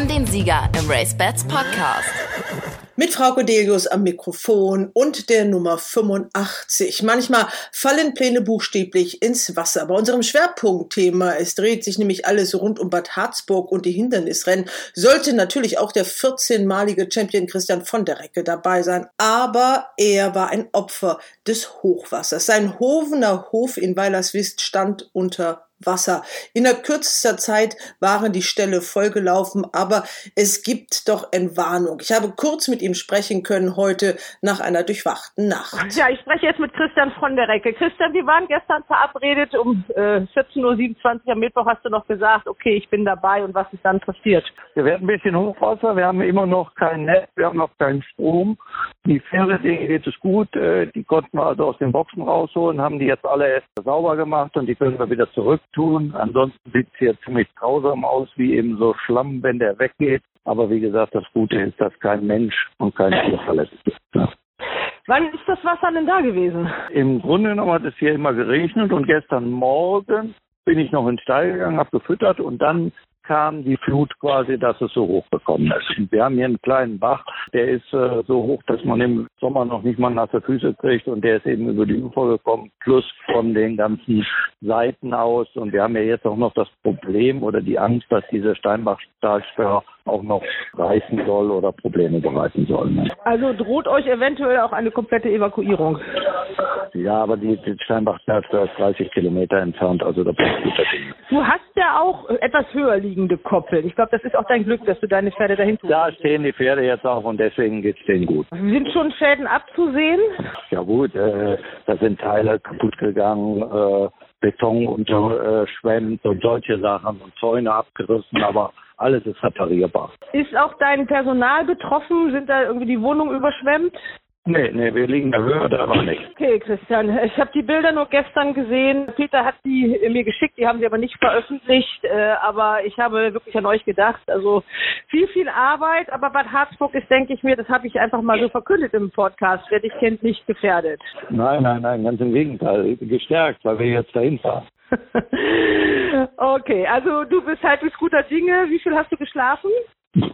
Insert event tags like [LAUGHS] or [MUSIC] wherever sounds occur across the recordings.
haben den Sieger im Race Bats Podcast. Mit Frau Codelius am Mikrofon und der Nummer 85. Manchmal fallen Pläne buchstäblich ins Wasser. Bei unserem Schwerpunktthema, es dreht sich nämlich alles rund um Bad Harzburg und die Hindernisrennen, sollte natürlich auch der 14-malige Champion Christian von der Recke dabei sein. Aber er war ein Opfer des Hochwassers. Sein Hovener Hof in Weilerswist stand unter Wasser. In der kürzester Zeit waren die Ställe vollgelaufen, aber es gibt doch Entwarnung. Ich habe kurz mit ihm sprechen können heute nach einer durchwachten Nacht. Ja, ich spreche jetzt mit Christian von der Recke. Christian, wir waren gestern verabredet um äh, 14.27 Uhr am Mittwoch hast du noch gesagt, okay, ich bin dabei und was ist dann passiert? Wir werden ein bisschen Hochwasser, wir haben immer noch kein Netz, wir haben noch keinen Strom. Die Pferde, denen geht es gut, äh, die konnten wir also aus den Boxen rausholen, haben die jetzt alle erst sauber gemacht und die können wir wieder zurück tun. Ansonsten sieht es hier ziemlich grausam aus, wie eben so Schlamm, wenn der weggeht. Aber wie gesagt, das Gute ist, dass kein Mensch und kein Tier [LAUGHS] verletzt ist. Ja. Wann ist das Wasser denn da gewesen? Im Grunde genommen hat es hier immer geregnet und gestern Morgen bin ich noch in den Stall gegangen, habe gefüttert und dann kam die Flut quasi, dass es so hoch gekommen ist. Und wir haben hier einen kleinen Bach, der ist äh, so hoch, dass man im Sommer noch nicht mal nasse Füße kriegt und der ist eben über die Ufer gekommen, plus von den ganzen Seiten aus. Und wir haben ja jetzt auch noch das Problem oder die Angst, dass diese Steinbach-Stahlsperre auch noch reißen soll oder Probleme bereiten soll. Ne? Also droht euch eventuell auch eine komplette Evakuierung? Ja, aber die, die Steinbach-Stahlsperre ist 30 Kilometer entfernt, also da braucht guter Dinge. Du hast ja auch etwas höher liegende Koppeln. Ich glaube, das ist auch dein Glück, dass du deine Pferde dahin tust. Da stehen die Pferde jetzt auch und deswegen geht's denen gut. Sind schon Schäden abzusehen? Ja gut, äh, da sind Teile kaputt gegangen, äh, Beton unterschwemmt und solche Sachen und Zäune abgerissen, aber alles ist reparierbar. Ist auch dein Personal betroffen? Sind da irgendwie die Wohnungen überschwemmt? Nee, nee, wir liegen in der Höhe, da war nichts. Okay, Christian, ich habe die Bilder nur gestern gesehen. Peter hat die mir geschickt, die haben sie aber nicht veröffentlicht, äh, aber ich habe wirklich an euch gedacht. Also viel, viel Arbeit, aber Bad Harzburg ist, denke ich mir, das habe ich einfach mal so verkündet im Podcast, wer dich kennt, nicht gefährdet. Nein, nein, nein, ganz im Gegenteil, gestärkt, weil wir jetzt dahin fahren. [LAUGHS] okay, also du bist halt mit guter Dinge. Wie viel hast du geschlafen?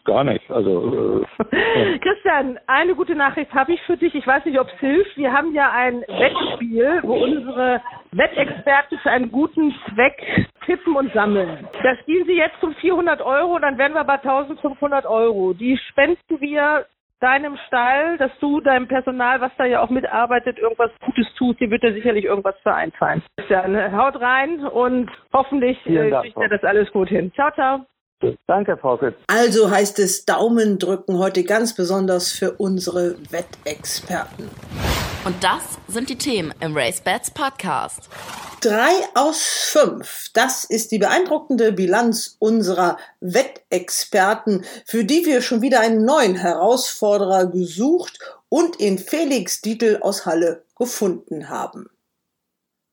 Gar nicht. Also äh, [LAUGHS] Christian, eine gute Nachricht habe ich für dich. Ich weiß nicht, ob es hilft. Wir haben ja ein Wettspiel, wo unsere Wettexperten für einen guten Zweck tippen und sammeln. Da spielen sie jetzt um 400 Euro, dann werden wir bei 1500 Euro. Die spenden wir deinem Stall, dass du deinem Personal, was da ja auch mitarbeitet, irgendwas Gutes tust, dir wird da sicherlich irgendwas für einfallen. Dann haut rein und hoffentlich äh, kriegt er das alles gut hin. Ciao, ciao. Danke, Frau Fitz. Also heißt es Daumen drücken heute ganz besonders für unsere Wettexperten. Und das sind die Themen im Race Bats Podcast. Drei aus fünf. Das ist die beeindruckende Bilanz unserer Wettexperten, für die wir schon wieder einen neuen Herausforderer gesucht und in Felix Dietl aus Halle gefunden haben.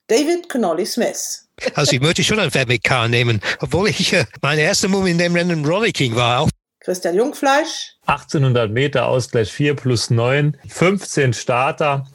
David Connolly Smith. Also ich möchte schon ein mit K nehmen, obwohl ich äh, meine erste Move in dem Rennen Rollicking war. Auch. Christian Jungfleisch. 1800 Meter Ausgleich 4 plus 9, 15 Starter.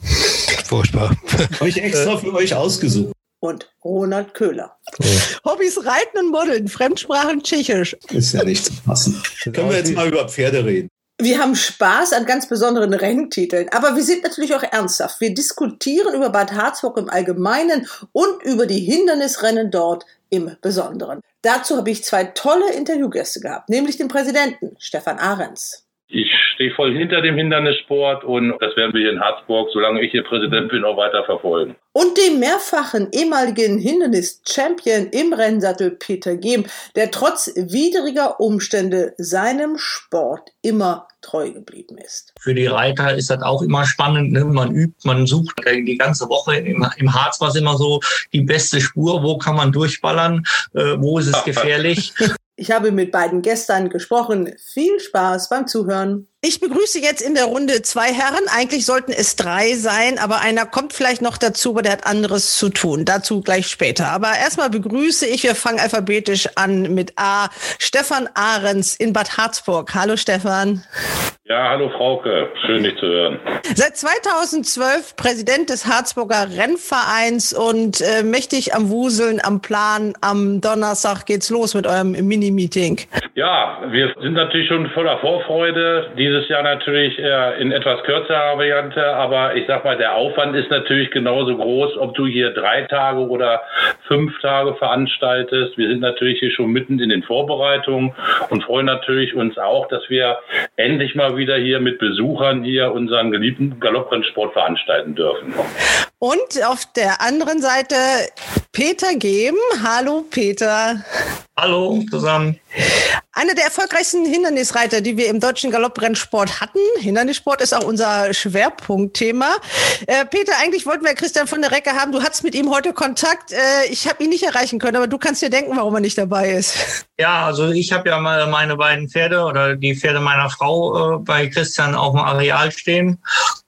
Furchtbar. Habe ich extra für euch ausgesucht. Und Ronald Köhler. Oh. Hobbys Reiten und Modeln, Fremdsprachen Tschechisch. Ist ja nicht zu fassen. Können wir jetzt mal über Pferde reden? Wir haben Spaß an ganz besonderen Renntiteln, aber wir sind natürlich auch ernsthaft. Wir diskutieren über Bad Harzburg im Allgemeinen und über die Hindernisrennen dort im Besonderen. Dazu habe ich zwei tolle Interviewgäste gehabt, nämlich den Präsidenten Stefan Ahrens. Ich stehe voll hinter dem Hindernissport und das werden wir hier in Harzburg, solange ich hier Präsident bin, auch weiter verfolgen. Und dem mehrfachen ehemaligen Hindernis-Champion im Rennsattel Peter Gehm, der trotz widriger Umstände seinem Sport immer treu geblieben ist. Für die Reiter ist das auch immer spannend. Ne? Man übt, man sucht die ganze Woche. Im, im Harz war es immer so die beste Spur. Wo kann man durchballern? Äh, wo ist es [LAUGHS] gefährlich? Ich habe mit beiden Gästen gesprochen. Viel Spaß beim Zuhören. Ich begrüße jetzt in der Runde zwei Herren. Eigentlich sollten es drei sein, aber einer kommt vielleicht noch dazu, aber der hat anderes zu tun. Dazu gleich später. Aber erstmal begrüße ich, wir fangen alphabetisch an mit A. Stefan Ahrens in Bad Harzburg. Hallo Stefan. Ja, hallo Frauke, schön dich zu hören. Seit 2012 Präsident des Harzburger Rennvereins und äh, mächtig am Wuseln, am Plan. Am Donnerstag geht's los mit eurem Mini-Meeting. Ja, wir sind natürlich schon voller Vorfreude. Dieses Jahr natürlich äh, in etwas kürzerer Variante, aber ich sag mal, der Aufwand ist natürlich genauso groß, ob du hier drei Tage oder fünf Tage veranstaltest. Wir sind natürlich hier schon mitten in den Vorbereitungen und freuen natürlich uns auch, dass wir endlich mal wieder hier mit Besuchern hier unseren geliebten Galopprennsport veranstalten dürfen. Und auf der anderen Seite Peter Gehm. Hallo Peter. Hallo zusammen. Einer der erfolgreichsten Hindernisreiter, die wir im deutschen Galopprennsport hatten. Hindernissport ist auch unser Schwerpunktthema. Äh, Peter, eigentlich wollten wir Christian von der Recke haben. Du hattest mit ihm heute Kontakt. Äh, ich habe ihn nicht erreichen können, aber du kannst dir denken, warum er nicht dabei ist. Ja, also ich habe ja mal meine beiden Pferde oder die Pferde meiner Frau äh, bei Christian auf dem Areal stehen.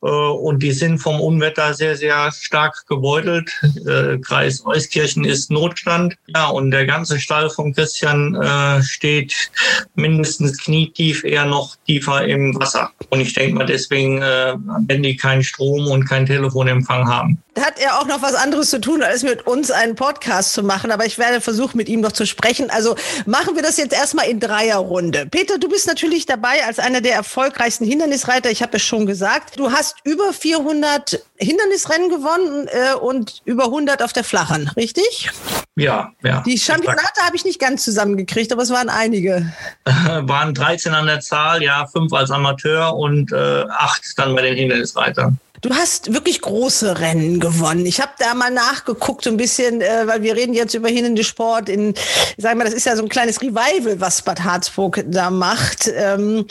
Äh, und die sind vom Unwetter sehr, sehr stark gebeutelt. Äh, Kreis Euskirchen ist Notstand. Ja, und der ganze Stall von Christian äh, steht mindestens knietief, eher noch tiefer im Wasser. Und ich denke mal, deswegen äh, wenn die keinen Strom und keinen Telefonempfang haben. Hat er auch noch was anderes zu tun, als mit uns einen Podcast zu machen. Aber ich werde versuchen, mit ihm noch zu sprechen. Also machen wir das jetzt erstmal in Dreierrunde. Peter, du bist natürlich dabei als einer der erfolgreichsten Hindernisreiter. Ich habe es schon gesagt. Du hast über 400 Hindernisrennen gewonnen äh, und über 100 auf der Flachen, richtig? Ja, ja. Die Championate habe ich nicht ganz zusammengekriegt, aber es waren einige. [LAUGHS] waren 13 an der Zahl, ja, fünf als Amateur und äh, acht dann bei den Hindernisreitern. Du hast wirklich große Rennen gewonnen. Ich habe da mal nachgeguckt, so ein bisschen, äh, weil wir reden jetzt über Sport in, sagen wir, das ist ja so ein kleines Revival, was Bad Harzburg da macht. Ähm,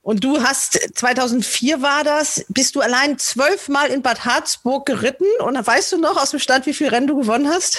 und du hast, 2004 war das, bist du allein zwölfmal in Bad Harzburg geritten und weißt du noch aus dem Stand, wie viel Rennen du gewonnen hast?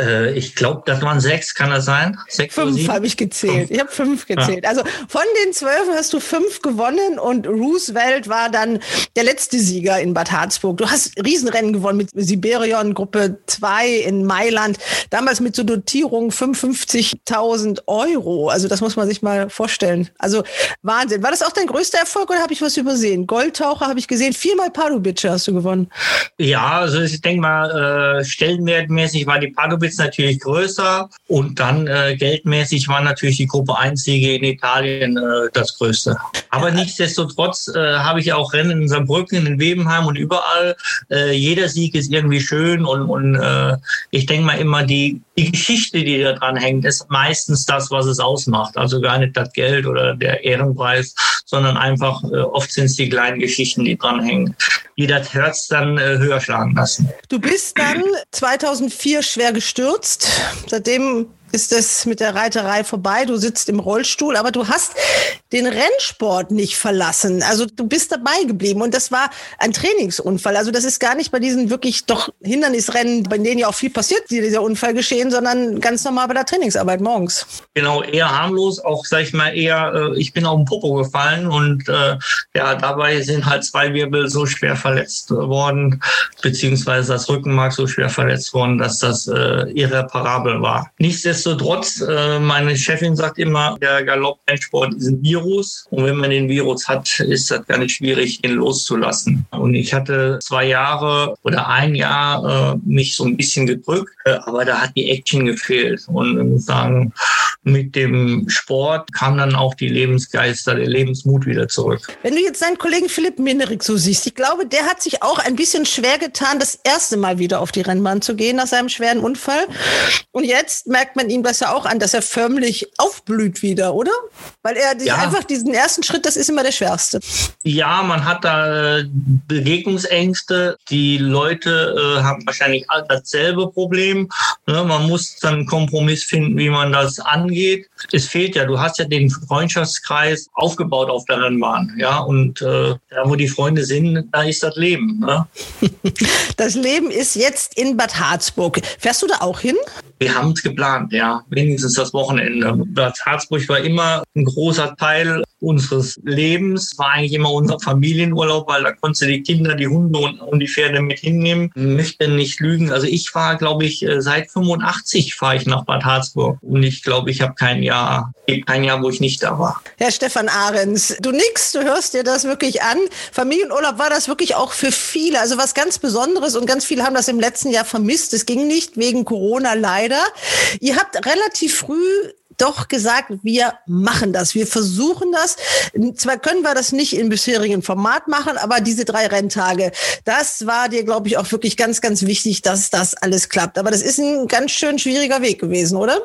Äh, ich glaube, das waren sechs, kann das sein? Sechs fünf habe ich gezählt. Fünf. Ich habe fünf gezählt. Ja. Also von den zwölf hast du fünf gewonnen und Roosevelt war dann der letzte Sieger in Bad Harzburg. Du hast Riesenrennen gewonnen mit Siberion Gruppe 2 in Mailand, damals mit so Dotierung 55.000 Euro. Also das muss man sich mal vorstellen. Also Wahnsinn. War das auch dein größter Erfolg oder habe ich was übersehen? Goldtaucher habe ich gesehen. Viermal Pardubice hast du gewonnen. Ja, also ich denke mal, äh, stellenwertmäßig war die Pardubice Profits natürlich größer und dann äh, geldmäßig war natürlich die Gruppe 1 Siege in Italien äh, das größte. Aber nichtsdestotrotz äh, habe ich auch Rennen in Saarbrücken, in Webenheim und überall. Äh, jeder Sieg ist irgendwie schön und, und äh, ich denke mal immer, die, die Geschichte, die da dran hängt, ist meistens das, was es ausmacht. Also gar nicht das Geld oder der Ehrenpreis, sondern einfach äh, oft sind es die kleinen Geschichten, die dran hängen, die das Herz dann äh, höher schlagen lassen. Du bist dann 2004 schwer gestürzt. Seitdem ist es mit der Reiterei vorbei. Du sitzt im Rollstuhl, aber du hast den Rennsport nicht verlassen. Also du bist dabei geblieben und das war ein Trainingsunfall. Also das ist gar nicht bei diesen wirklich doch Hindernisrennen, bei denen ja auch viel passiert, dieser Unfall geschehen, sondern ganz normal bei der Trainingsarbeit morgens. Genau, eher harmlos, auch sag ich mal eher, äh, ich bin auf den Popo gefallen und äh, ja, dabei sind halt zwei Wirbel so schwer verletzt worden, beziehungsweise das Rückenmark so schwer verletzt worden, dass das äh, irreparabel war. Nichtsdestotrotz Nichtsdestotrotz, äh, meine Chefin sagt immer, der Galopprennsport ist ein Virus. Und wenn man den Virus hat, ist das gar nicht schwierig, ihn loszulassen. Und ich hatte zwei Jahre oder ein Jahr äh, mich so ein bisschen gedrückt, äh, aber da hat die Action gefehlt. Und ich muss sagen, mit dem Sport kam dann auch die Lebensgeister, der Lebensmut wieder zurück. Wenn du jetzt deinen Kollegen Philipp Minerik so siehst, ich glaube, der hat sich auch ein bisschen schwer getan, das erste Mal wieder auf die Rennbahn zu gehen nach seinem schweren Unfall. Und jetzt merkt man ihm das ja auch an, dass er förmlich aufblüht wieder, oder? Weil er ja. einfach diesen ersten Schritt, das ist immer der schwerste. Ja, man hat da äh, Bewegungsängste. Die Leute äh, haben wahrscheinlich dasselbe Problem. Ne? Man muss dann einen Kompromiss finden, wie man das angeht. Es fehlt ja, du hast ja den Freundschaftskreis aufgebaut auf der Rennbahn. Ja, und äh, da, wo die Freunde sind, da ist das Leben. Ne? [LAUGHS] Das Leben ist jetzt in Bad Harzburg. Fährst du da auch hin? Wir haben es geplant, ja. Wenigstens das Wochenende. Bad Harzburg war immer ein großer Teil Teil unseres Lebens. War eigentlich immer unser Familienurlaub, weil da konntest du die Kinder, die Hunde und, und die Pferde mit hinnehmen. Ich möchte nicht lügen. Also ich war, glaube ich, äh, seit 85 fahre ich nach Bad Harzburg. Und ich glaube, ich habe kein Jahr, kein Jahr, wo ich nicht da war. Herr Stefan Ahrens, du nix, du hörst dir das wirklich an. Familienurlaub war das wirklich auch für viele. Also was ganz Besonderes und ganz viele haben das im letzten Jahr vermisst. Es ging nicht wegen Corona leider. Ihr habt relativ früh doch gesagt, wir machen das, wir versuchen das. Zwar können wir das nicht im bisherigen Format machen, aber diese drei Renntage, das war dir, glaube ich, auch wirklich ganz, ganz wichtig, dass das alles klappt. Aber das ist ein ganz schön schwieriger Weg gewesen, oder?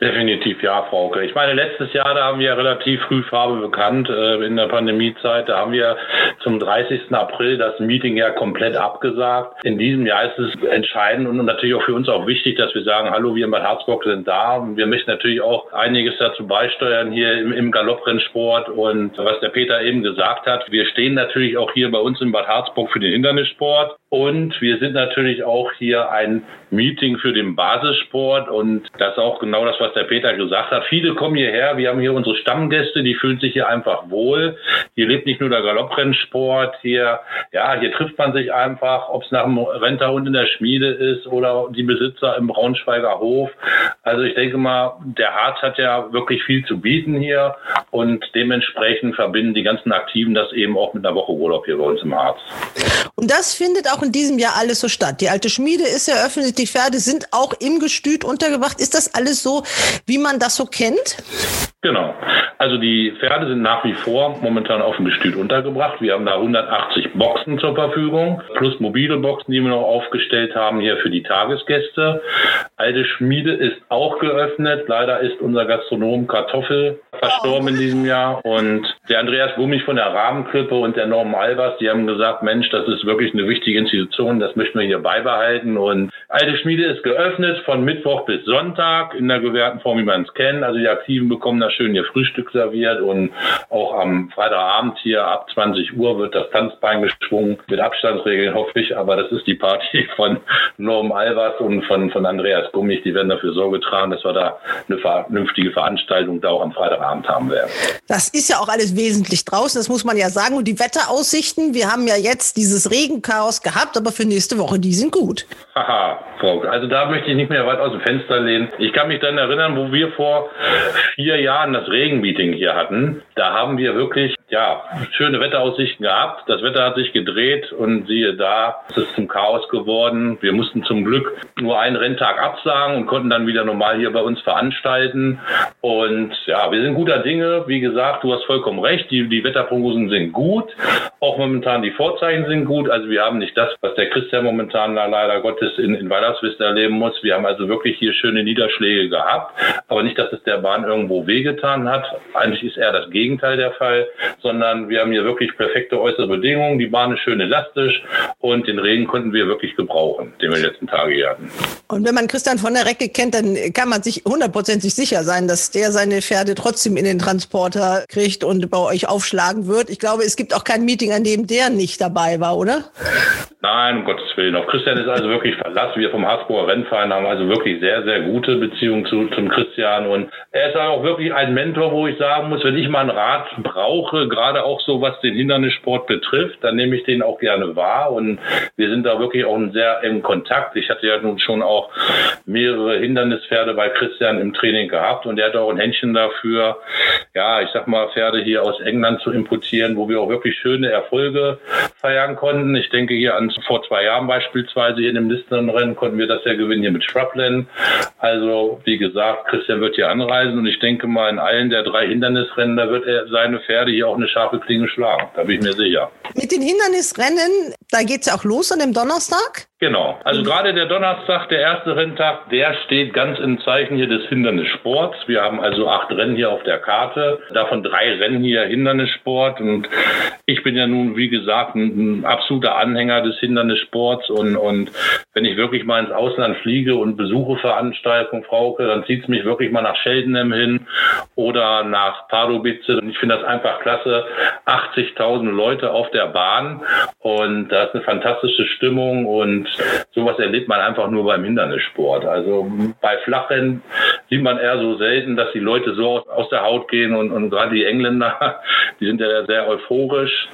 Definitiv ja, Frauke. Ich meine, letztes Jahr, da haben wir relativ früh Farbe bekannt äh, in der Pandemiezeit. Da haben wir zum 30. April das Meeting ja komplett abgesagt. In diesem Jahr ist es entscheidend und natürlich auch für uns auch wichtig, dass wir sagen, hallo, wir in Bad Harzburg sind da. Wir möchten natürlich auch einiges dazu beisteuern hier im, im Galopprennsport und was der Peter eben gesagt hat. Wir stehen natürlich auch hier bei uns in Bad Harzburg für den Hindernissport und wir sind natürlich auch hier ein Meeting für den Basissport und das auch genau das, was der Peter gesagt hat. Viele kommen hierher, wir haben hier unsere Stammgäste, die fühlen sich hier einfach wohl. Hier lebt nicht nur der Galopprennsport, hier, ja, hier trifft man sich einfach, ob es nach dem Renterhund in der Schmiede ist oder die Besitzer im Braunschweiger Hof. Also ich denke mal, der Harz hat ja wirklich viel zu bieten hier und dementsprechend verbinden die ganzen Aktiven das eben auch mit einer Woche Urlaub hier bei uns im Harz. Und das findet auch in diesem Jahr alles so statt. Die alte Schmiede ist eröffnet, die Pferde sind auch im Gestüt untergebracht. Ist das alles so, wie man das so kennt? Genau. Also die Pferde sind nach wie vor momentan auf dem Gestüt untergebracht. Wir haben da 180 Boxen zur Verfügung, plus mobile Boxen, die wir noch aufgestellt haben hier für die Tagesgäste. Alte Schmiede ist auch geöffnet. Leider ist unser Gastronom Kartoffel verstorben in diesem Jahr. Und der Andreas Gummich von der Rabenkrippe und der Norman Albers, die haben gesagt, Mensch, das ist wirklich eine wichtige Institution, das möchten wir hier beibehalten. Und Alte Schmiede ist geöffnet von Mittwoch bis Sonntag in der gewährten Form, wie man es kennt. Also die Aktiven bekommen da schön ihr Frühstück serviert und auch am Freitagabend hier ab 20 Uhr wird das Tanzbein geschwungen mit Abstandsregeln, hoffe ich. Aber das ist die Party [LAUGHS] von Norm Albers und von, von Andreas Gummich. Die werden dafür Sorge tragen, dass wir da eine vernünftige Veranstaltung da auch am Freitagabend haben werden. Das ist ja auch alles wesentlich draußen, das muss man ja sagen. Und die Wetteraussichten, wir haben ja jetzt dieses Regenchaos gehabt, aber für nächste Woche, die sind gut. Haha, Frau, also da möchte ich nicht mehr weit aus dem Fenster lehnen. Ich kann mich dann erinnern, wo wir vor vier Jahren das Regenmeeting hier hatten. Da haben wir wirklich, ja, schöne Wetteraussichten gehabt. Das Wetter hat sich gedreht und siehe da, es ist zum Chaos geworden. Wir mussten zum Glück nur einen Renntag absagen und konnten dann wieder normal hier bei uns veranstalten. Und ja, wir sind guter Dinge. Wie gesagt, du hast vollkommen recht. Die, die Wetterprognosen sind gut. Auch momentan die Vorzeichen sind gut. Also wir haben nicht das, was der Christian momentan leider Gottes in, in Weilerswist erleben muss. Wir haben also wirklich hier schöne Niederschläge gehabt. Aber nicht, dass es der Bahn irgendwo wehgetan hat. Eigentlich ist eher das Gegenteil der Fall, sondern wir haben hier wirklich perfekte äußere Bedingungen. Die Bahn ist schön elastisch und den Regen konnten wir wirklich gebrauchen, den wir letzten Tage hier hatten. Und wenn man Christian von der Recke kennt, dann kann man sich hundertprozentig sicher sein, dass der seine Pferde trotzdem in den Transporter kriegt und bei euch aufschlagen wird. Ich glaube, es gibt auch kein Meeting, an dem der nicht dabei war, oder? Nein, um Gottes Willen. Auf Christian ist also wirklich Verlass. Wir vom Hasburger Rennverein haben also wirklich sehr, sehr gute Beziehungen zu, zum Christian. Und er ist auch wirklich ein Mentor, wo ich sagen muss, wenn ich mal einen Rat brauche, gerade auch so was den Hindernissport betrifft, dann nehme ich den auch gerne wahr. Und wir sind da wirklich auch sehr engen Kontakt. Ich hatte ja nun schon auch mehrere Hindernispferde bei Christian im Training gehabt und er hat auch ein Händchen dafür, ja, ich sag mal, Pferde hier aus England zu importieren, wo wir auch wirklich schöne Erfolge feiern konnten. Ich denke hier an vor zwei Jahren beispielsweise hier in dem Listenrennen konnten wir das ja gewinnen hier mit Shrubland. Also wie gesagt, Christian wird hier anreisen und ich denke mal in allen der drei Hindernisrennen, da wird er seine Pferde hier auch eine scharfe Klinge schlagen. Da bin ich mir sicher. Mit den Hindernisrennen, da geht es ja auch los an dem Donnerstag? Genau. Also gerade der Donnerstag, der erste Renntag, der steht ganz im Zeichen hier des Hindernissports. Wir haben also acht Rennen hier auf der Karte, davon drei Rennen hier Hindernissport. Und ich bin ja nun, wie gesagt, ein, ein absoluter Anhänger des Hindernissports. Und, und wenn ich wirklich mal ins Ausland fliege und besuche Veranstaltungen, Frauke, dann zieht es mich wirklich mal nach Cheltenham hin oder nach Pardubice. Und ich finde das einfach klasse. 80.000 Leute auf der Bahn und da ist eine fantastische Stimmung und sowas erlebt man einfach nur beim Hindernissport. Also bei Flachrennen sieht man eher so selten, dass die Leute so aus der Haut gehen und, und gerade die Engländer, [LAUGHS] die sind ja sehr euphorisch.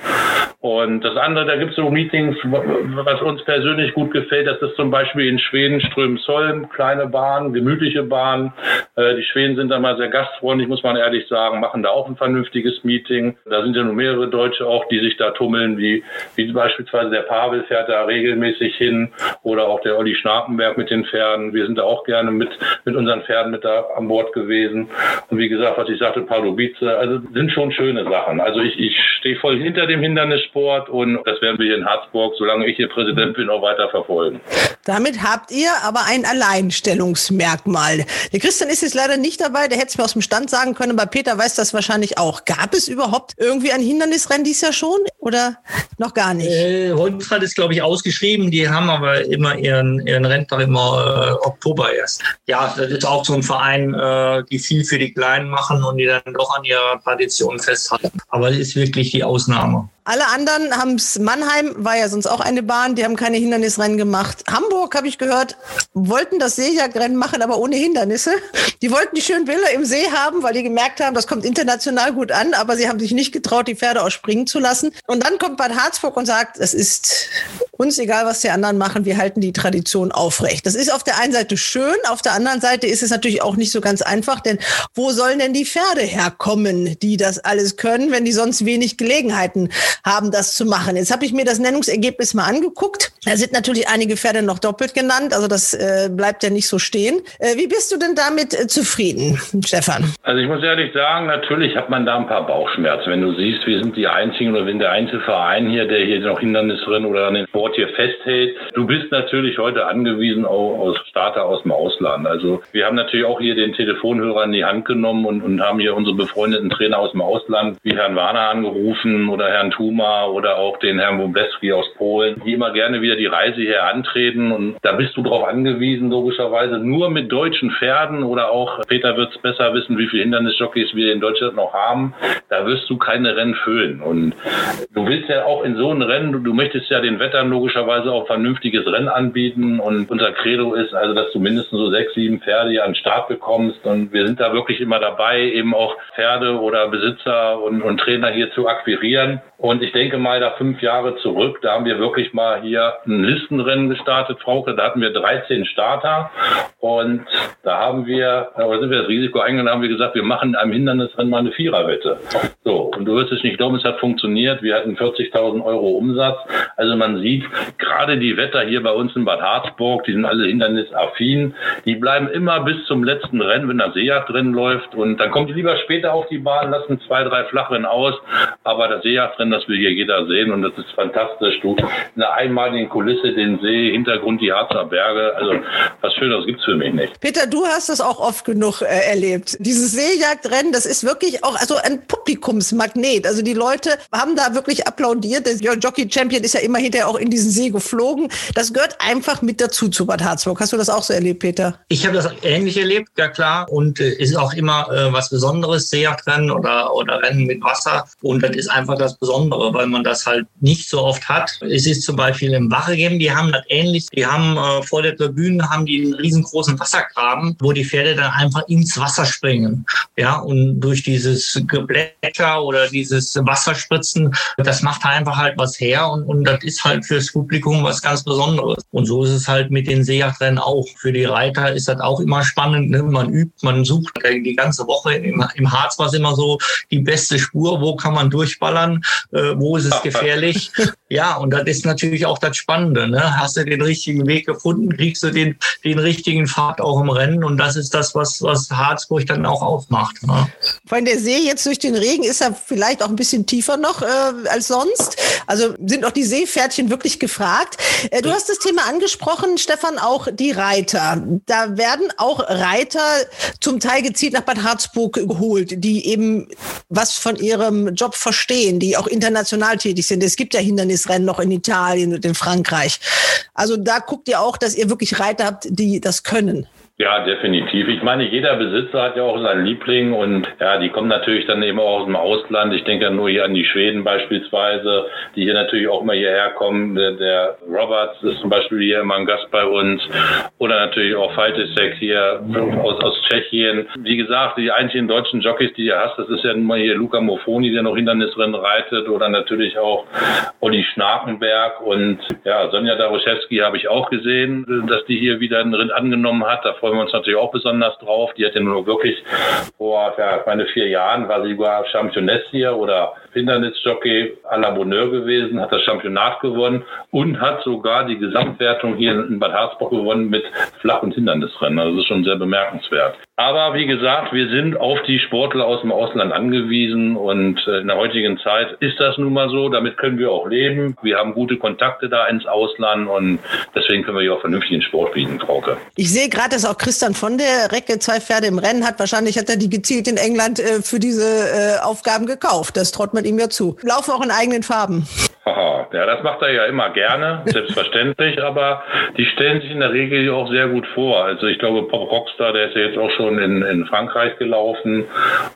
Und das andere, da gibt es so Meetings, was uns persönlich gut gefällt, das ist zum Beispiel in Schweden Strömsholm, kleine Bahn, gemütliche Bahn. Äh, die Schweden sind da mal sehr gastfreundlich, muss man ehrlich sagen, machen da auch ein vernünftiges Meeting. Da sind ja nur mehrere Deutsche auch, die sich da tummeln, wie, wie beispielsweise der Pavel fährt da regelmäßig hin oder auch der Olli Schnapenberg mit den Pferden. Wir sind da auch gerne mit, mit unseren Pferden mit da an Bord gewesen. Und wie gesagt, was ich sagte, Pardubice, also sind schon schöne Sachen. Also ich, ich stehe voll hinter dem Hindernissport und das werden wir hier in Harzburg, solange ich hier Präsident bin, auch weiter verfolgen. Damit habt ihr aber ein Alleinstellungsmerkmal. Der Christian ist jetzt leider nicht dabei, der hätte es mir aus dem Stand sagen können, aber Peter weiß das wahrscheinlich auch. Gab es überhaupt irgendwie ein Hindernisrennen dies Jahr schon oder noch gar nicht? Äh, Holzrad ist, glaube ich, ausgeschrieben. Die haben aber immer ihren, ihren Renntag immer äh, Oktober erst. Ja, das ist auch so ein Verein, äh, die viel für die Kleinen machen und die dann doch an ihrer Tradition festhalten. Aber es ist wirklich die Ausnahme. Alle anderen haben es, Mannheim war ja sonst auch eine Bahn, die haben keine Hindernisrennen gemacht. Hamburg, habe ich gehört, wollten das Seejagdrennen machen, aber ohne Hindernisse. Die wollten die schönen Bilder im See haben, weil die gemerkt haben, das kommt international gut an, aber sie haben sich nicht getraut, die Pferde ausspringen zu lassen. Und dann kommt Bad Harzburg und sagt, es ist uns egal, was die anderen machen, wir halten die Tradition aufrecht. Das ist auf der einen Seite schön, auf der anderen Seite ist es natürlich auch nicht so ganz einfach, denn wo sollen denn die Pferde herkommen, die das alles können, wenn die sonst wenig Gelegenheiten haben, das zu machen. Jetzt habe ich mir das Nennungsergebnis mal angeguckt. Da sind natürlich einige Pferde noch doppelt genannt, also das äh, bleibt ja nicht so stehen. Äh, wie bist du denn damit äh, zufrieden, Stefan? Also ich muss ehrlich sagen, natürlich hat man da ein paar Bauchschmerzen. Wenn du siehst, wir sind die einzigen oder wenn der einzige Verein hier, der hier noch Hindernisrennen oder an den Sport hier festhält. Du bist natürlich heute angewiesen auf Starter aus dem Ausland. Also wir haben natürlich auch hier den Telefonhörer in die Hand genommen und, und haben hier unsere befreundeten Trainer aus dem Ausland, wie Herrn Warner angerufen oder Herrn Tuma oder auch den Herrn Wobleski aus Polen, die immer gerne wieder die Reise hier antreten. Und da bist du darauf angewiesen, logischerweise nur mit deutschen Pferden oder auch, Peter wird es besser wissen, wie viele Hindernisjockeys wir in Deutschland noch haben. Da wirst du keine Rennen füllen. Und du willst ja auch in so einem Rennen, du, du möchtest ja den Wettern logischerweise auch vernünftiges Rennen anbieten. Und unser Credo ist also, dass du mindestens so sechs, sieben Pferde hier an den Start bekommst. Und wir sind da wirklich immer dabei, eben auch Pferde oder Besitzer und, und Trainer hier zu akquirieren. Und ich denke mal, da fünf Jahre zurück, da haben wir wirklich mal hier ein Listenrennen gestartet, Frauke. Da hatten wir 13 Starter. Und da haben wir, da sind wir das Risiko eingegangen, haben wir gesagt, wir machen einem Hindernisrennen mal eine Viererwette. So. Und du wirst es nicht glauben, es hat funktioniert. Wir hatten 40.000 Euro Umsatz. Also man sieht, gerade die Wetter hier bei uns in Bad Harzburg, die sind alle hindernisaffin. Die bleiben immer bis zum letzten Rennen, wenn das Seejagd drin läuft. Und dann kommen die lieber später auf die Bahn, lassen zwei, drei Flachrennen aus. Aber das Seejagdrennen das will hier jeder sehen und das ist fantastisch. Du in einer einmaligen Kulisse, den See, Hintergrund die Harzer Berge. Also was Schöneres gibt's für mich nicht. Peter, du hast das auch oft genug äh, erlebt. Dieses Seejagdrennen, das ist wirklich auch also ein Publikumsmagnet. Also die Leute haben da wirklich applaudiert. Der Jockey Champion ist ja immer hinterher auch in diesen See geflogen. Das gehört einfach mit dazu zu Bad Harzburg. Hast du das auch so erlebt, Peter? Ich habe das ähnlich erlebt, ja klar. Und äh, ist auch immer äh, was Besonderes, Seejagdrennen oder, oder Rennen mit Wasser. Und das ist einfach das Besondere Besondere, weil man das halt nicht so oft hat. Es ist zum Beispiel im Wachegem, die haben das ähnlich. Die haben äh, vor der Tribüne haben die einen riesengroßen Wassergraben, wo die Pferde dann einfach ins Wasser springen. Ja, und durch dieses Geblätter oder dieses Wasserspritzen, das macht einfach halt was her und, und das ist halt fürs Publikum was ganz Besonderes. Und so ist es halt mit den Seejagdrennen auch. Für die Reiter ist das auch immer spannend. Ne? Man übt, man sucht die ganze Woche. Im, im Harz war es immer so die beste Spur, wo kann man durchballern äh, wo ist es gefährlich. ja, und das ist natürlich auch das Spannende. Ne? Hast du den richtigen Weg gefunden, kriegst du den, den richtigen Pfad auch im Rennen und das ist das, was, was Harzburg dann auch aufmacht. Ne? Von der See jetzt durch den Regen ist er vielleicht auch ein bisschen tiefer noch äh, als sonst. Also sind auch die Seepferdchen wirklich gefragt. Äh, du hast das Thema angesprochen, Stefan, auch die Reiter. Da werden auch Reiter zum Teil gezielt nach Bad Harzburg geholt, die eben was von ihrem Job verstehen, die auch international tätig sind. Es gibt ja Hindernisrennen noch in Italien und in Frankreich. Also da guckt ihr auch, dass ihr wirklich Reiter habt, die das können. Ja, definitiv. Ich meine, jeder Besitzer hat ja auch seinen Liebling und ja, die kommen natürlich dann eben auch aus dem Ausland. Ich denke nur hier an die Schweden beispielsweise, die hier natürlich auch immer hierher kommen. Der, der Roberts ist zum Beispiel hier immer ein Gast bei uns oder natürlich auch Faltisek hier aus, aus Tschechien. Wie gesagt, die einzigen deutschen Jockeys, die ihr hast, das ist ja nun mal hier Luca Mofoni, der noch Hindernisrennen reitet oder natürlich auch Olli Schnakenberg und ja, Sonja Daruszewski habe ich auch gesehen, dass die hier wieder einen Rind angenommen hat. Da freuen wir uns natürlich auch besonders drauf. Die hat ja nur wirklich vor, ja, meine vier Jahren war sie sogar Championess hier oder Hindernisjockey à la Bonheur gewesen, hat das Championat gewonnen und hat sogar die Gesamtwertung hier in Bad Harzburg gewonnen mit Flach- und Hindernisrennen. Also das ist schon sehr bemerkenswert. Aber wie gesagt, wir sind auf die Sportler aus dem Ausland angewiesen und äh, in der heutigen Zeit ist das nun mal so. Damit können wir auch leben. Wir haben gute Kontakte da ins Ausland und deswegen können wir hier auch vernünftigen Sport bieten, Frauke. Ich sehe gerade, dass auch Christian von der Recke zwei Pferde im Rennen hat. Wahrscheinlich hat er die gezielt in England äh, für diese äh, Aufgaben gekauft. Das traut man ihm ja zu. Laufen auch in eigenen Farben. Haha, ja, das macht er ja immer gerne, selbstverständlich, [LAUGHS] aber die stellen sich in der Regel auch sehr gut vor. Also ich glaube, Pop Rockstar, der ist ja jetzt auch schon in, in Frankreich gelaufen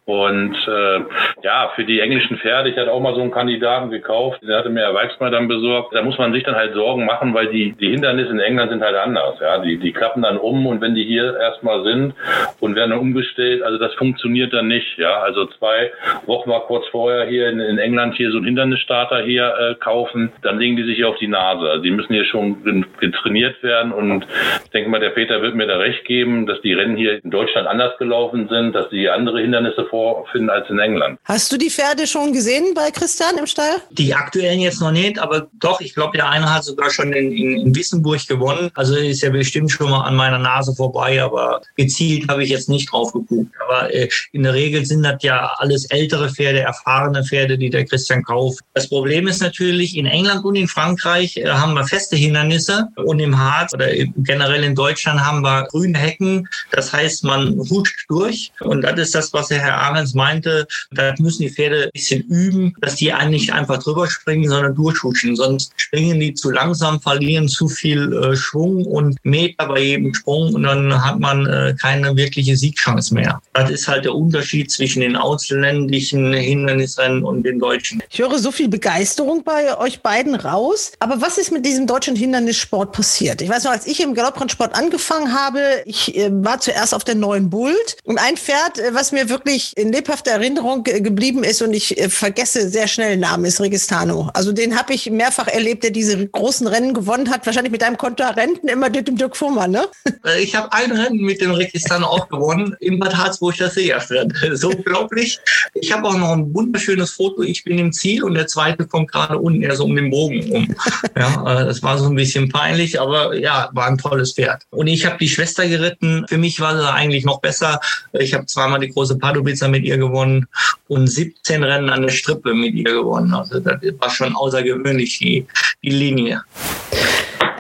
und äh, ja, für die englischen Pferde, ich hatte auch mal so einen Kandidaten gekauft, der hatte mir Herr Weichsmann dann besorgt. Da muss man sich dann halt Sorgen machen, weil die, die Hindernisse in England sind halt anders. Ja, die, die klappen dann um und wenn die hier erstmal sind und werden dann umgestellt, also das funktioniert dann nicht. Ja, also zwei Wochen mal kurz vorher hier in, in England hier so ein Hindernisstarter hier äh, kaufen, dann legen die sich hier auf die Nase. Also die müssen hier schon getrainiert werden und ich denke mal, der Peter wird mir da recht geben, dass die Rennen hier in Deutschland anders gelaufen sind, dass sie andere Hindernisse vorfinden als in England. Hast du die Pferde schon gesehen bei Christian im Stall? Die aktuellen jetzt noch nicht, aber doch, ich glaube, der eine hat sogar schon in, in, in Wissenburg gewonnen. Also ist ja bestimmt schon mal an meiner Nase vorbei, aber gezielt habe ich jetzt nicht drauf geguckt. Aber äh, in der Regel sind das ja alles ältere Pferde, erfahrene Pferde, die der Christian kauft. Das Problem ist natürlich, in England und in Frankreich äh, haben wir feste Hindernisse und im Harz oder generell in Deutschland haben wir grüne Hecken. Das heißt, man huscht durch und das ist das, was der Herr Ahrens meinte. Da müssen die Pferde ein bisschen üben, dass die nicht einfach drüber springen, sondern durchhuschen. Sonst springen die zu langsam, verlieren zu viel äh, Schwung und Meter bei jedem Sprung und dann hat man äh, keine wirkliche Siegchance mehr. Das ist halt der Unterschied zwischen den ausländischen Hindernisrennen und den deutschen. Ich höre so viel Begeisterung bei euch beiden raus. Aber was ist mit diesem deutschen Hindernissport passiert? Ich weiß noch, als ich im Galopprennsport angefangen habe, ich äh, war zuerst auf der neuen Bult und ein Pferd, äh, was mir wirklich in lebhafter Erinnerung geblieben ist und ich äh, vergesse sehr schnell den Namen, ist Registano. Also den habe ich mehrfach erlebt, der diese großen Rennen gewonnen hat, wahrscheinlich mit einem Kontoarenten immer mit dem Dirk Fuhrmann, ne? [LAUGHS] Ich habe ein Rennen mit dem Registano auch gewonnen, im Bad Harzburg das Seerfeld. [LAUGHS] So unglaublich. Ich habe auch noch ein wunderschönes Foto. Ich bin im Ziel und der zweite kommt gerade unten eher so um den Bogen um. Ja, äh, das war so ein bisschen peinlich, aber ja, war ein tolles Pferd. Und ich habe die Schwester geritten. Für mich war sie eigentlich noch besser. Ich habe zweimal die große Pardubicer mit ihr gewonnen und 17 Rennen an der Strippe mit ihr gewonnen. Also das war schon außergewöhnlich, die, die Linie.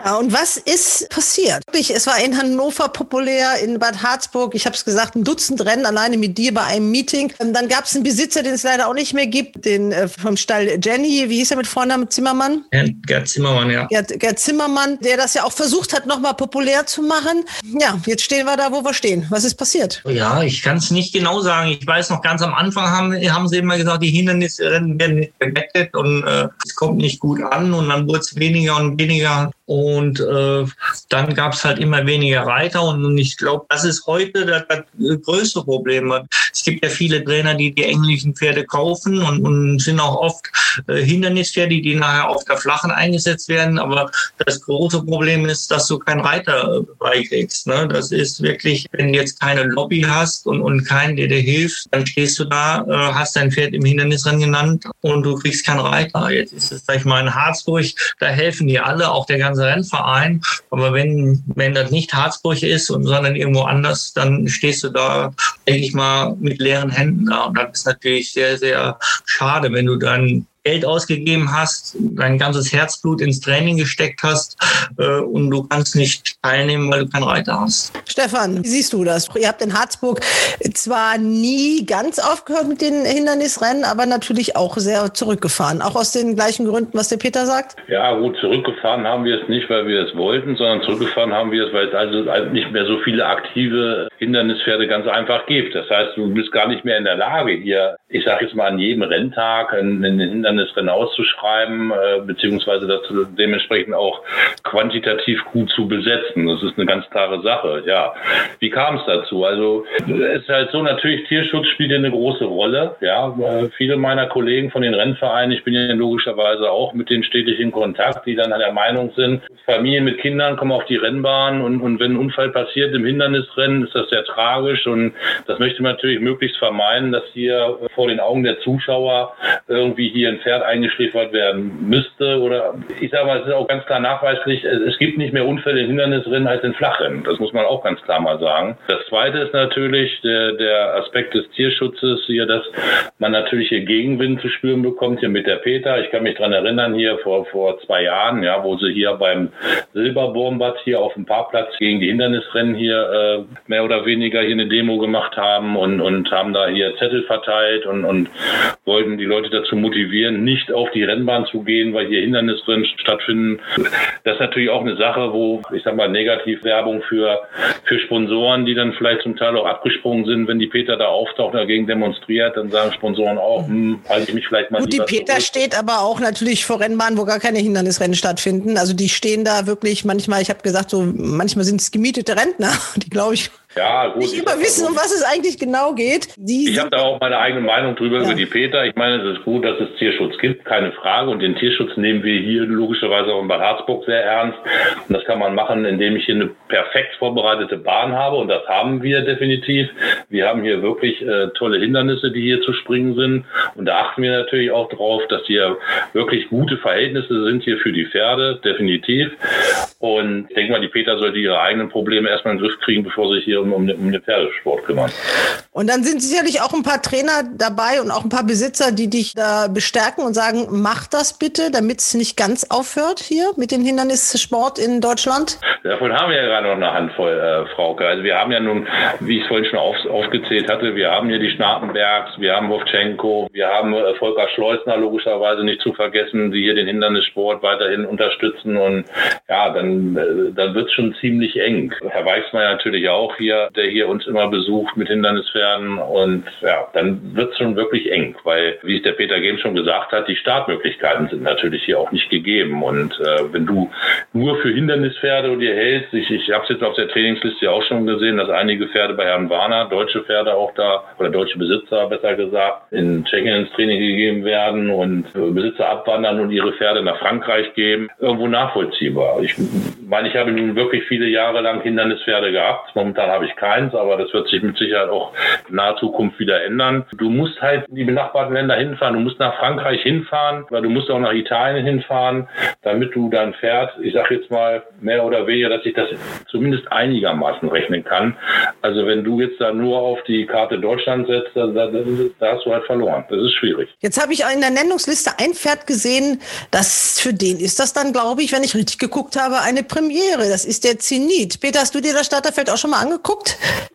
Ja, und was ist passiert? Es war in Hannover populär, in Bad Harzburg, ich habe es gesagt, ein Dutzend Rennen alleine mit dir bei einem Meeting. Ähm, dann gab es einen Besitzer, den es leider auch nicht mehr gibt, den äh, vom Stall Jenny, wie hieß er mit Vornamen Zimmermann? Gerd Zimmermann, ja. Gerd, Gerd Zimmermann, der das ja auch versucht hat, nochmal populär zu machen. Ja, jetzt stehen wir da, wo wir stehen. Was ist passiert? Ja, ich kann es nicht genau sagen. Ich weiß noch, ganz am Anfang haben, haben sie immer gesagt, die Hindernisrennen werden nicht gewettet und äh, es kommt nicht gut an und dann wurde es weniger und weniger. Und äh, dann gab es halt immer weniger Reiter. Und ich glaube, das ist heute das, das, größte Problem. Es gibt ja viele Trainer, die die englischen Pferde kaufen und, und sind auch oft äh, Hindernispferde, die nachher auf der Flachen eingesetzt werden. Aber das große Problem ist, dass du keinen Reiter beikriegst. Ne? Das ist wirklich, wenn du jetzt keine Lobby hast und, und keinen, der dir hilft, dann stehst du da, äh, hast dein Pferd im Hindernisrennen genannt und du kriegst keinen Reiter. Jetzt ist es, sag ich mal, in Harzburg, da helfen die alle, auch der ganze ganze Rennverein. Aber wenn, wenn das nicht Harzburg ist, sondern irgendwo anders, dann stehst du da, denke ich mal, mit leeren Händen da. Und das ist natürlich sehr, sehr schade, wenn du dann Geld ausgegeben hast, dein ganzes Herzblut ins Training gesteckt hast äh, und du kannst nicht teilnehmen, weil du keinen Reiter hast. Stefan, wie siehst du das? Ihr habt in Harzburg zwar nie ganz aufgehört mit den Hindernisrennen, aber natürlich auch sehr zurückgefahren. Auch aus den gleichen Gründen, was der Peter sagt? Ja, gut, zurückgefahren haben wir es nicht, weil wir es wollten, sondern zurückgefahren haben wir es, weil es also nicht mehr so viele aktive Hindernispferde ganz einfach gibt. Das heißt, du bist gar nicht mehr in der Lage, hier, ich sage jetzt mal, an jedem Renntag ein, ein Hindernisrennen auszuschreiben, äh, beziehungsweise das dementsprechend auch quantitativ gut zu besetzen. Das ist eine ganz klare Sache. Ja, wie kam es dazu? Also es ist halt so, natürlich Tierschutz spielt eine große Rolle. Ja, äh, viele meiner Kollegen von den Rennvereinen, ich bin ja logischerweise auch mit denen stetig in Kontakt, die dann der Meinung sind, Familien mit Kindern kommen auf die Rennbahn und, und wenn ein Unfall passiert im Hindernisrennen, ist das sehr tragisch und das möchte man natürlich möglichst vermeiden, dass hier vor den Augen der Zuschauer irgendwie hier ein Pferd eingeschläfert werden müsste oder ich sage mal, es ist auch ganz klar nachweislich, es gibt nicht mehr Unfälle in Hindernisrennen als in Flachrennen. Das muss man auch ganz klar mal sagen. Das zweite ist natürlich der, der Aspekt des Tierschutzes hier, dass man natürlich hier Gegenwind zu spüren bekommt, hier mit der Peter. Ich kann mich dran erinnern, hier vor, vor zwei Jahren, ja, wo sie hier beim Silberbombard hier auf dem Parkplatz gegen die Hindernisrennen hier äh, mehr oder weniger hier eine Demo gemacht haben und, und haben da hier Zettel verteilt und, und wollten die Leute dazu motivieren, nicht auf die Rennbahn zu gehen, weil hier Hindernisrennen stattfinden. Das ist natürlich auch eine Sache, wo, ich sag mal, Negativwerbung für, für Sponsoren, die dann vielleicht zum Teil auch abgesprungen sind, wenn die Peter da auftaucht, dagegen demonstriert, dann sagen Sponsoren auch, hm, halte ich mich vielleicht mal Gut, die Peter zurück. steht aber auch natürlich vor Rennbahnen, wo gar keine Hindernisrennen stattfinden. Also die stehen da wirklich manchmal, ich habe gesagt, so manchmal sind es gemietete Rentner, [LAUGHS] die glaube ich ja, gut. Nicht immer wissen, um was es eigentlich genau geht. Die ich habe da auch meine eigene Meinung drüber ja. über die Peter. Ich meine, es ist gut, dass es Tierschutz gibt, keine Frage. Und den Tierschutz nehmen wir hier logischerweise auch in Bad Harzburg sehr ernst. Und das kann man machen, indem ich hier eine perfekt vorbereitete Bahn habe. Und das haben wir definitiv. Wir haben hier wirklich äh, tolle Hindernisse, die hier zu springen sind. Und da achten wir natürlich auch drauf, dass hier wirklich gute Verhältnisse sind hier für die Pferde, definitiv. Und ich denke mal, die Peter sollte ihre eigenen Probleme erstmal in den Griff kriegen, bevor sie sich hier um, um, um den Pferdesport kümmern. Und dann sind sicherlich auch ein paar Trainer dabei und auch ein paar Besitzer, die dich da bestärken und sagen, mach das bitte, damit es nicht ganz aufhört hier mit dem Hindernissport in Deutschland. Davon haben wir ja gerade noch eine Handvoll, äh, Frauke. Also wir haben ja nun, wie ich es vorhin schon auf, aufgezählt hatte, wir haben hier die Schnapenbergs, wir haben Wovchenko, wir haben äh, Volker Schleusner logischerweise nicht zu vergessen, die hier den Hindernissport weiterhin unterstützen und ja, dann, äh, dann wird es schon ziemlich eng. Herr Weichsmeier natürlich auch hier, der hier uns immer besucht mit Hindernispferden und ja, dann wird es schon wirklich eng, weil, wie es der Peter Gehm schon gesagt hat, die Startmöglichkeiten sind natürlich hier auch nicht gegeben und äh, wenn du nur für Hindernispferde dir hältst, ich, ich habe es jetzt auf der Trainingsliste auch schon gesehen, dass einige Pferde bei Herrn Warner, deutsche Pferde auch da, oder deutsche Besitzer besser gesagt, in Tschechien ins Training gegeben werden und Besitzer abwandern und ihre Pferde nach Frankreich geben, irgendwo nachvollziehbar. Ich meine, ich habe nun wirklich viele Jahre lang Hindernispferde gehabt. Momentan habe ich keins, aber das wird sich mit Sicherheit auch in naher Zukunft wieder ändern. Du musst halt in die benachbarten Länder hinfahren. Du musst nach Frankreich hinfahren, weil du musst auch nach Italien hinfahren, damit du dein Pferd, ich sage jetzt mal mehr oder weniger, dass ich das zumindest einigermaßen rechnen kann. Also wenn du jetzt da nur auf die Karte Deutschland setzt, da, da, da hast du halt verloren. Das ist schwierig. Jetzt habe ich in der Nennungsliste ein Pferd gesehen, das für den ist das dann, glaube ich, wenn ich richtig geguckt habe, eine Premiere. Das ist der Zenit. Peter, hast du dir das Starterfeld auch schon mal angeguckt?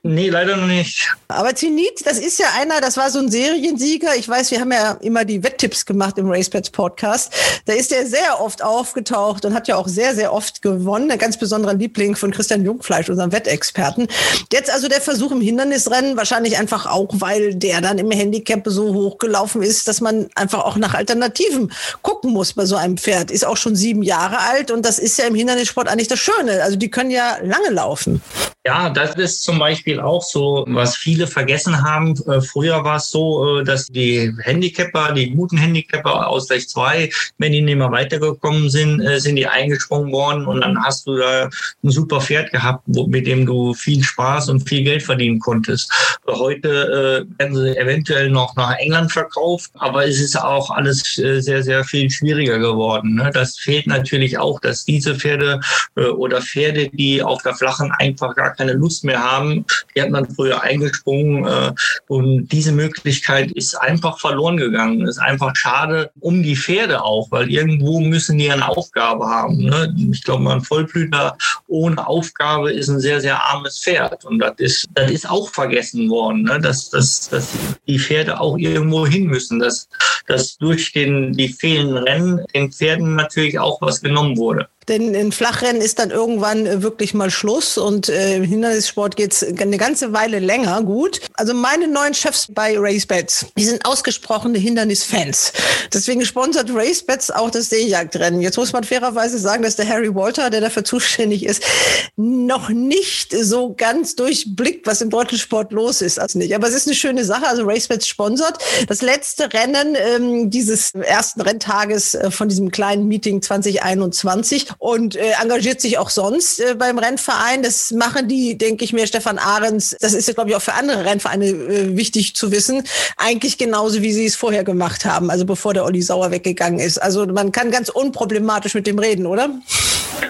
Nee, leider noch nicht. Aber Zenit, das ist ja einer, das war so ein Seriensieger. Ich weiß, wir haben ja immer die Wetttipps gemacht im RacePets Podcast. Da ist er sehr oft aufgetaucht und hat ja auch sehr, sehr oft gewonnen. Ein ganz besonderer Liebling von Christian Jungfleisch, unserem Wettexperten. Jetzt also der Versuch im Hindernisrennen, wahrscheinlich einfach auch, weil der dann im Handicap so hochgelaufen ist, dass man einfach auch nach Alternativen gucken muss bei so einem Pferd. Ist auch schon sieben Jahre alt und das ist ja im Hindernissport eigentlich das Schöne. Also die können ja lange laufen. Ja, das ist zum Beispiel auch so, was viele vergessen haben. Äh, früher war es so, äh, dass die Handicapper, die guten Handicapper aus Recht 2, wenn die nicht mehr weitergekommen sind, äh, sind die eingesprungen worden und dann hast du da ein super Pferd gehabt, mit dem du viel Spaß und viel Geld verdienen konntest. Heute werden sie eventuell noch nach England verkauft, aber es ist auch alles sehr, sehr viel schwieriger geworden. Ne? Das fehlt natürlich auch, dass diese Pferde oder Pferde, die auf der Flachen einfach gar keine Lust mehr haben, die hat man früher eingesprungen. Äh, und diese Möglichkeit ist einfach verloren gegangen. Ist einfach schade um die Pferde auch, weil irgendwo müssen die eine Aufgabe haben. Ne? Ich glaube, ein Vollblüter ohne Aufgabe ist ein sehr, sehr armes Pferd. Und das ist, das ist auch vergessen worden, ne? dass, dass, dass die Pferde auch irgendwo hin müssen, dass, dass durch den, die fehlenden Rennen den Pferden natürlich auch was genommen wurde. Denn in Flachrennen ist dann irgendwann äh, wirklich mal Schluss und äh, im Hindernissport geht's eine ganze Weile länger gut. Also meine neuen Chefs bei RaceBets, die sind ausgesprochene Hindernisfans. Deswegen sponsert RaceBets auch das Seejagdrennen. Jetzt muss man fairerweise sagen, dass der Harry Walter, der dafür zuständig ist, noch nicht so ganz durchblickt, was im deutschen Sport los ist. Also nicht. Aber es ist eine schöne Sache. Also RaceBets sponsert das letzte Rennen ähm, dieses ersten Renntages äh, von diesem kleinen Meeting 2021 und äh, engagiert sich auch sonst äh, beim Rennverein. Das machen die, denke ich mir, Stefan Ahrens, das ist ja, glaube ich, auch für andere Rennvereine äh, wichtig zu wissen, eigentlich genauso, wie sie es vorher gemacht haben, also bevor der Olli Sauer weggegangen ist. Also man kann ganz unproblematisch mit dem reden, oder?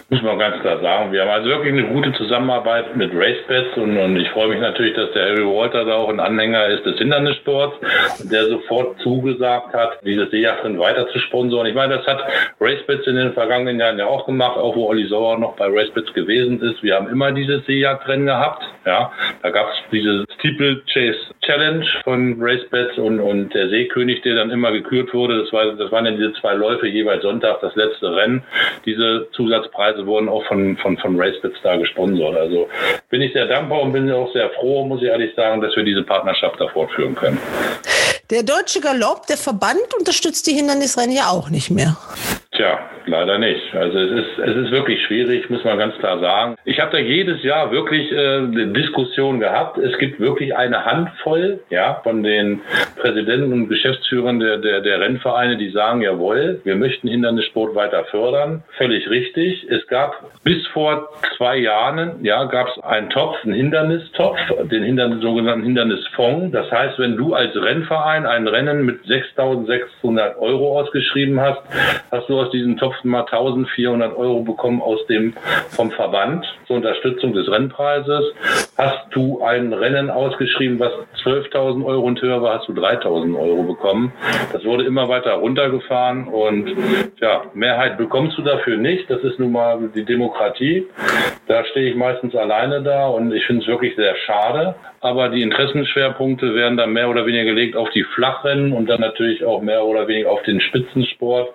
Muss man ganz klar sagen. Wir haben also wirklich eine gute Zusammenarbeit mit RaceBets und, und ich freue mich natürlich, dass der Harry Walter da auch ein Anhänger ist des Hindernissports, der sofort zugesagt hat, dieses Seejachtrennen weiter zu sponsoren. Ich meine, das hat RaceBets in den vergangenen Jahren ja auch gemacht, auch wo Olli Sauer noch bei RaceBets gewesen ist. Wir haben immer dieses Seejagdrennen gehabt. Ja, da gab es diese Steeple Chase Challenge von RaceBets und, und der Seekönig, der dann immer gekürt wurde. Das, war, das waren ja diese zwei Läufe jeweils Sonntag, das letzte Rennen. Diese Zusatzpreise wurden auch von, von, von RaceBets da gesponsert. Also bin ich sehr dankbar und bin auch sehr froh, muss ich ehrlich sagen, dass wir diese Partnerschaft da fortführen können. Der Deutsche Galopp, der Verband unterstützt die Hindernisrennen ja auch nicht mehr. Tja, leider nicht. Also es ist, es ist wirklich schwierig, muss man ganz klar sagen. Ich habe da jedes Jahr wirklich äh, eine Diskussion gehabt. Es gibt wirklich eine Handvoll ja, von den Präsidenten und Geschäftsführern der, der, der Rennvereine, die sagen, jawohl, wir möchten Hindernissport weiter fördern. Völlig richtig. Es gab bis vor zwei Jahren, ja, gab es einen Topf, einen Hindernistopf, den Hindernis, sogenannten Hindernisfonds. Das heißt, wenn du als Rennverein ein Rennen mit 6.600 Euro ausgeschrieben hast, hast du aus diesem Topf mal 1400 Euro bekommen aus dem, vom Verband zur Unterstützung des Rennpreises. Hast du ein Rennen ausgeschrieben, was 12.000 Euro und höher war, hast du 3.000 Euro bekommen. Das wurde immer weiter runtergefahren und ja, Mehrheit bekommst du dafür nicht. Das ist nun mal die Demokratie. Da stehe ich meistens alleine da und ich finde es wirklich sehr schade. Aber die Interessenschwerpunkte werden dann mehr oder weniger gelegt auf die Flachrennen und dann natürlich auch mehr oder weniger auf den Spitzensport.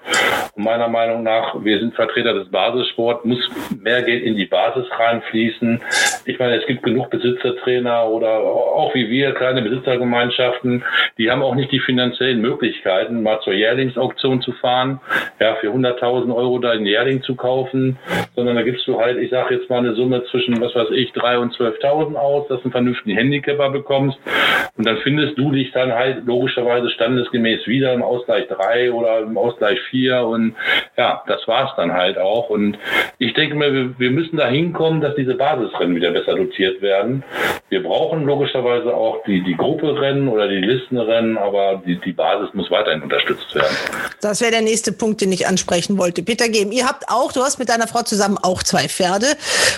Und meiner Meinung nach, wir sind Vertreter des Basissports, muss mehr Geld in die Basis reinfließen. Ich meine, es gibt genug Besitzertrainer oder auch wie wir, kleine Besitzergemeinschaften, die haben auch nicht die finanziellen Möglichkeiten, mal zur Jährlingsauktion zu fahren, ja, für 100.000 Euro da einen Jährling zu kaufen, sondern da gibst du halt, ich sage jetzt mal eine Summe zwischen, was weiß ich, 3.000 und 12.000 aus, dass du einen vernünftigen Handicapper bekommst und dann findest du dich dann halt logischerweise standesgemäß wieder im Ausgleich 3 oder im Ausgleich 4 und ja, das war's dann halt auch. Und ich denke mir, wir, müssen da hinkommen, dass diese Basisrennen wieder besser dotiert werden. Wir brauchen logischerweise auch die, die Grupperennen oder die Listenrennen, aber die, die Basis muss weiterhin unterstützt werden. Das wäre der nächste Punkt, den ich ansprechen wollte. Peter Gehm, ihr habt auch, du hast mit deiner Frau zusammen auch zwei Pferde.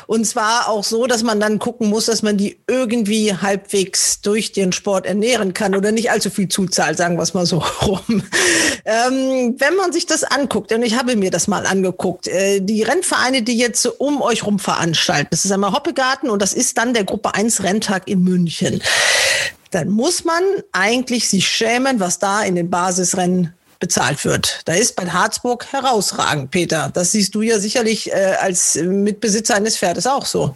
Und zwar auch so, dass man dann gucken muss, dass man die irgendwie halbwegs durch den Sport ernähren kann oder nicht allzu viel zuzahlt, sagen wir es mal so [LAUGHS] rum. Ähm, wenn man sich das anguckt, und ich habe mir das mal angeguckt, äh, die Rennvereine, die jetzt um euch rum veranstalten, das ist einmal Hoppegarten und das ist dann der Gruppe 1 Renntag in München. Dann muss man eigentlich sich schämen, was da in den Basisrennen bezahlt wird. Da ist bei Harzburg herausragend, Peter. Das siehst du ja sicherlich äh, als Mitbesitzer eines Pferdes auch so.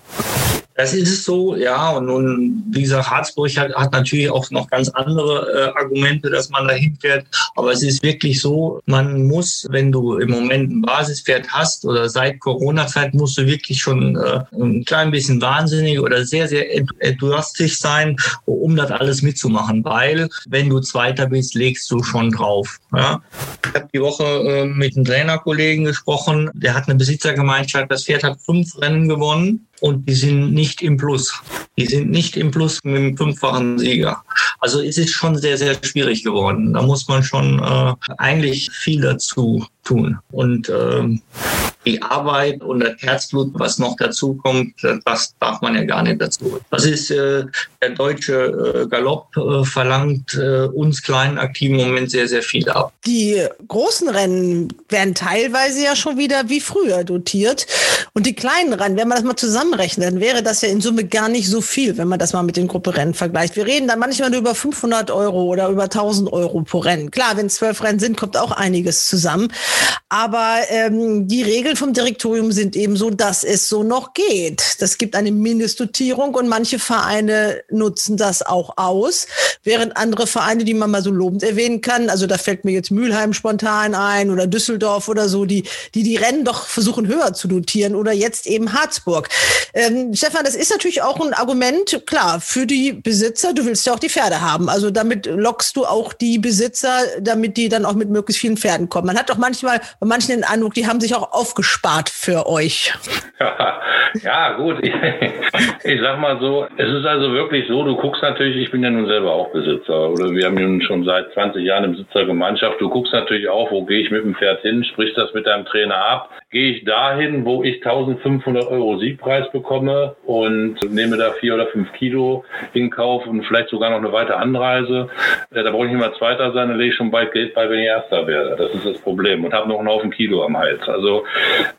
Das ist es so, ja. Und nun, wie gesagt, Harzburg hat, hat natürlich auch noch ganz andere äh, Argumente, dass man da hinfährt. Aber es ist wirklich so, man muss, wenn du im Moment ein Basispferd hast oder seit Corona-Zeit, musst du wirklich schon äh, ein klein bisschen wahnsinnig oder sehr, sehr enthusiastisch sein, um das alles mitzumachen. Weil, wenn du Zweiter bist, legst du schon drauf. Ja. Ich habe die Woche äh, mit einem Trainerkollegen gesprochen, der hat eine Besitzergemeinschaft, das Pferd hat fünf Rennen gewonnen und die sind nicht im Plus. Die sind nicht im Plus mit dem fünffachen Sieger. Also es ist schon sehr, sehr schwierig geworden. Da muss man schon äh, eigentlich viel dazu tun. Und ähm, die Arbeit und das Herzblut, was noch dazu kommt, das darf man ja gar nicht dazu. Das ist äh, der deutsche äh, Galopp äh, verlangt äh, uns kleinen Aktiven Moment sehr, sehr viel ab. Die großen Rennen werden teilweise ja schon wieder wie früher dotiert. Und die kleinen Rennen, wenn man das mal zusammenrechnet, dann wäre das ja in Summe gar nicht so viel, wenn man das mal mit den Grupperennen vergleicht. Wir reden dann manchmal nur über 500 Euro oder über 1000 Euro pro Rennen. Klar, wenn es zwölf Rennen sind, kommt auch einiges zusammen. Aber ähm, die Regeln vom Direktorium sind eben so, dass es so noch geht. Das gibt eine Mindestdotierung und manche Vereine nutzen das auch aus, während andere Vereine, die man mal so lobend erwähnen kann, also da fällt mir jetzt Mülheim spontan ein oder Düsseldorf oder so, die die, die Rennen doch versuchen höher zu dotieren oder jetzt eben Harzburg. Ähm, Stefan, das ist natürlich auch ein Argument, klar, für die Besitzer, du willst ja auch die Pferde haben. Also damit lockst du auch die Besitzer, damit die dann auch mit möglichst vielen Pferden kommen. Man hat doch manchmal bei manchen den Eindruck, die haben sich auch aufgespart für euch. Ja, gut. Ich, ich sag mal so, es ist also wirklich so, du guckst natürlich, ich bin ja nun selber auch Besitzer oder wir haben nun schon seit 20 Jahren eine Besitzergemeinschaft. Du guckst natürlich auch, wo gehe ich mit dem Pferd hin, sprichst das mit deinem Trainer ab. Gehe ich dahin, wo ich 1500 Euro Siegpreis bekomme und nehme da vier oder fünf Kilo in Kauf und vielleicht sogar noch eine weitere Anreise. Da brauche ich mal Zweiter sein, dann lege ich schon bald Geld bei, wenn ich Erster werde. Das ist das Problem und habe noch einen Haufen Kilo am Hals. Also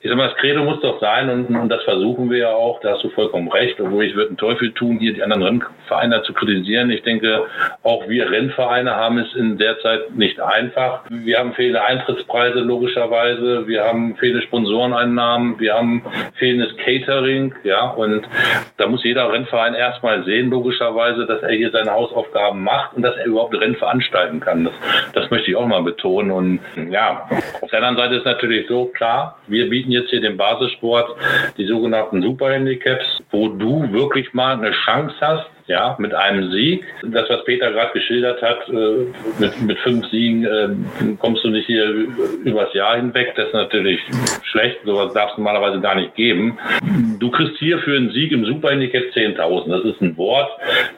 ich sag mal, das Credo muss doch sein und, und das versuchen wir ja auch, da hast du vollkommen recht, obwohl ich würde einen Teufel tun, hier die anderen Rennvereine zu kritisieren. Ich denke, auch wir Rennvereine haben es in der Zeit nicht einfach. Wir haben fehlende Eintrittspreise logischerweise, wir haben fehlende Sponsoreneinnahmen, wir haben fehlendes Catering, ja, und da muss jeder Rennverein erstmal sehen, logischerweise, dass er hier seine Hausaufgaben macht und dass er überhaupt Rennen veranstalten kann. Das, das möchte ich auch mal betonen. Und ja, auf der anderen Seite ist natürlich so, klar, wir bieten jetzt hier den Basissport, die sogenannten Superhandicaps, wo du wirklich mal eine Chance hast, ja, mit einem Sieg. Das, was Peter gerade geschildert hat, äh, mit, mit fünf Siegen äh, kommst du nicht hier übers Jahr hinweg. Das ist natürlich schlecht. Sowas darf es normalerweise gar nicht geben. Du kriegst hier für einen Sieg im Superhandicap 10.000. Das ist ein Wort.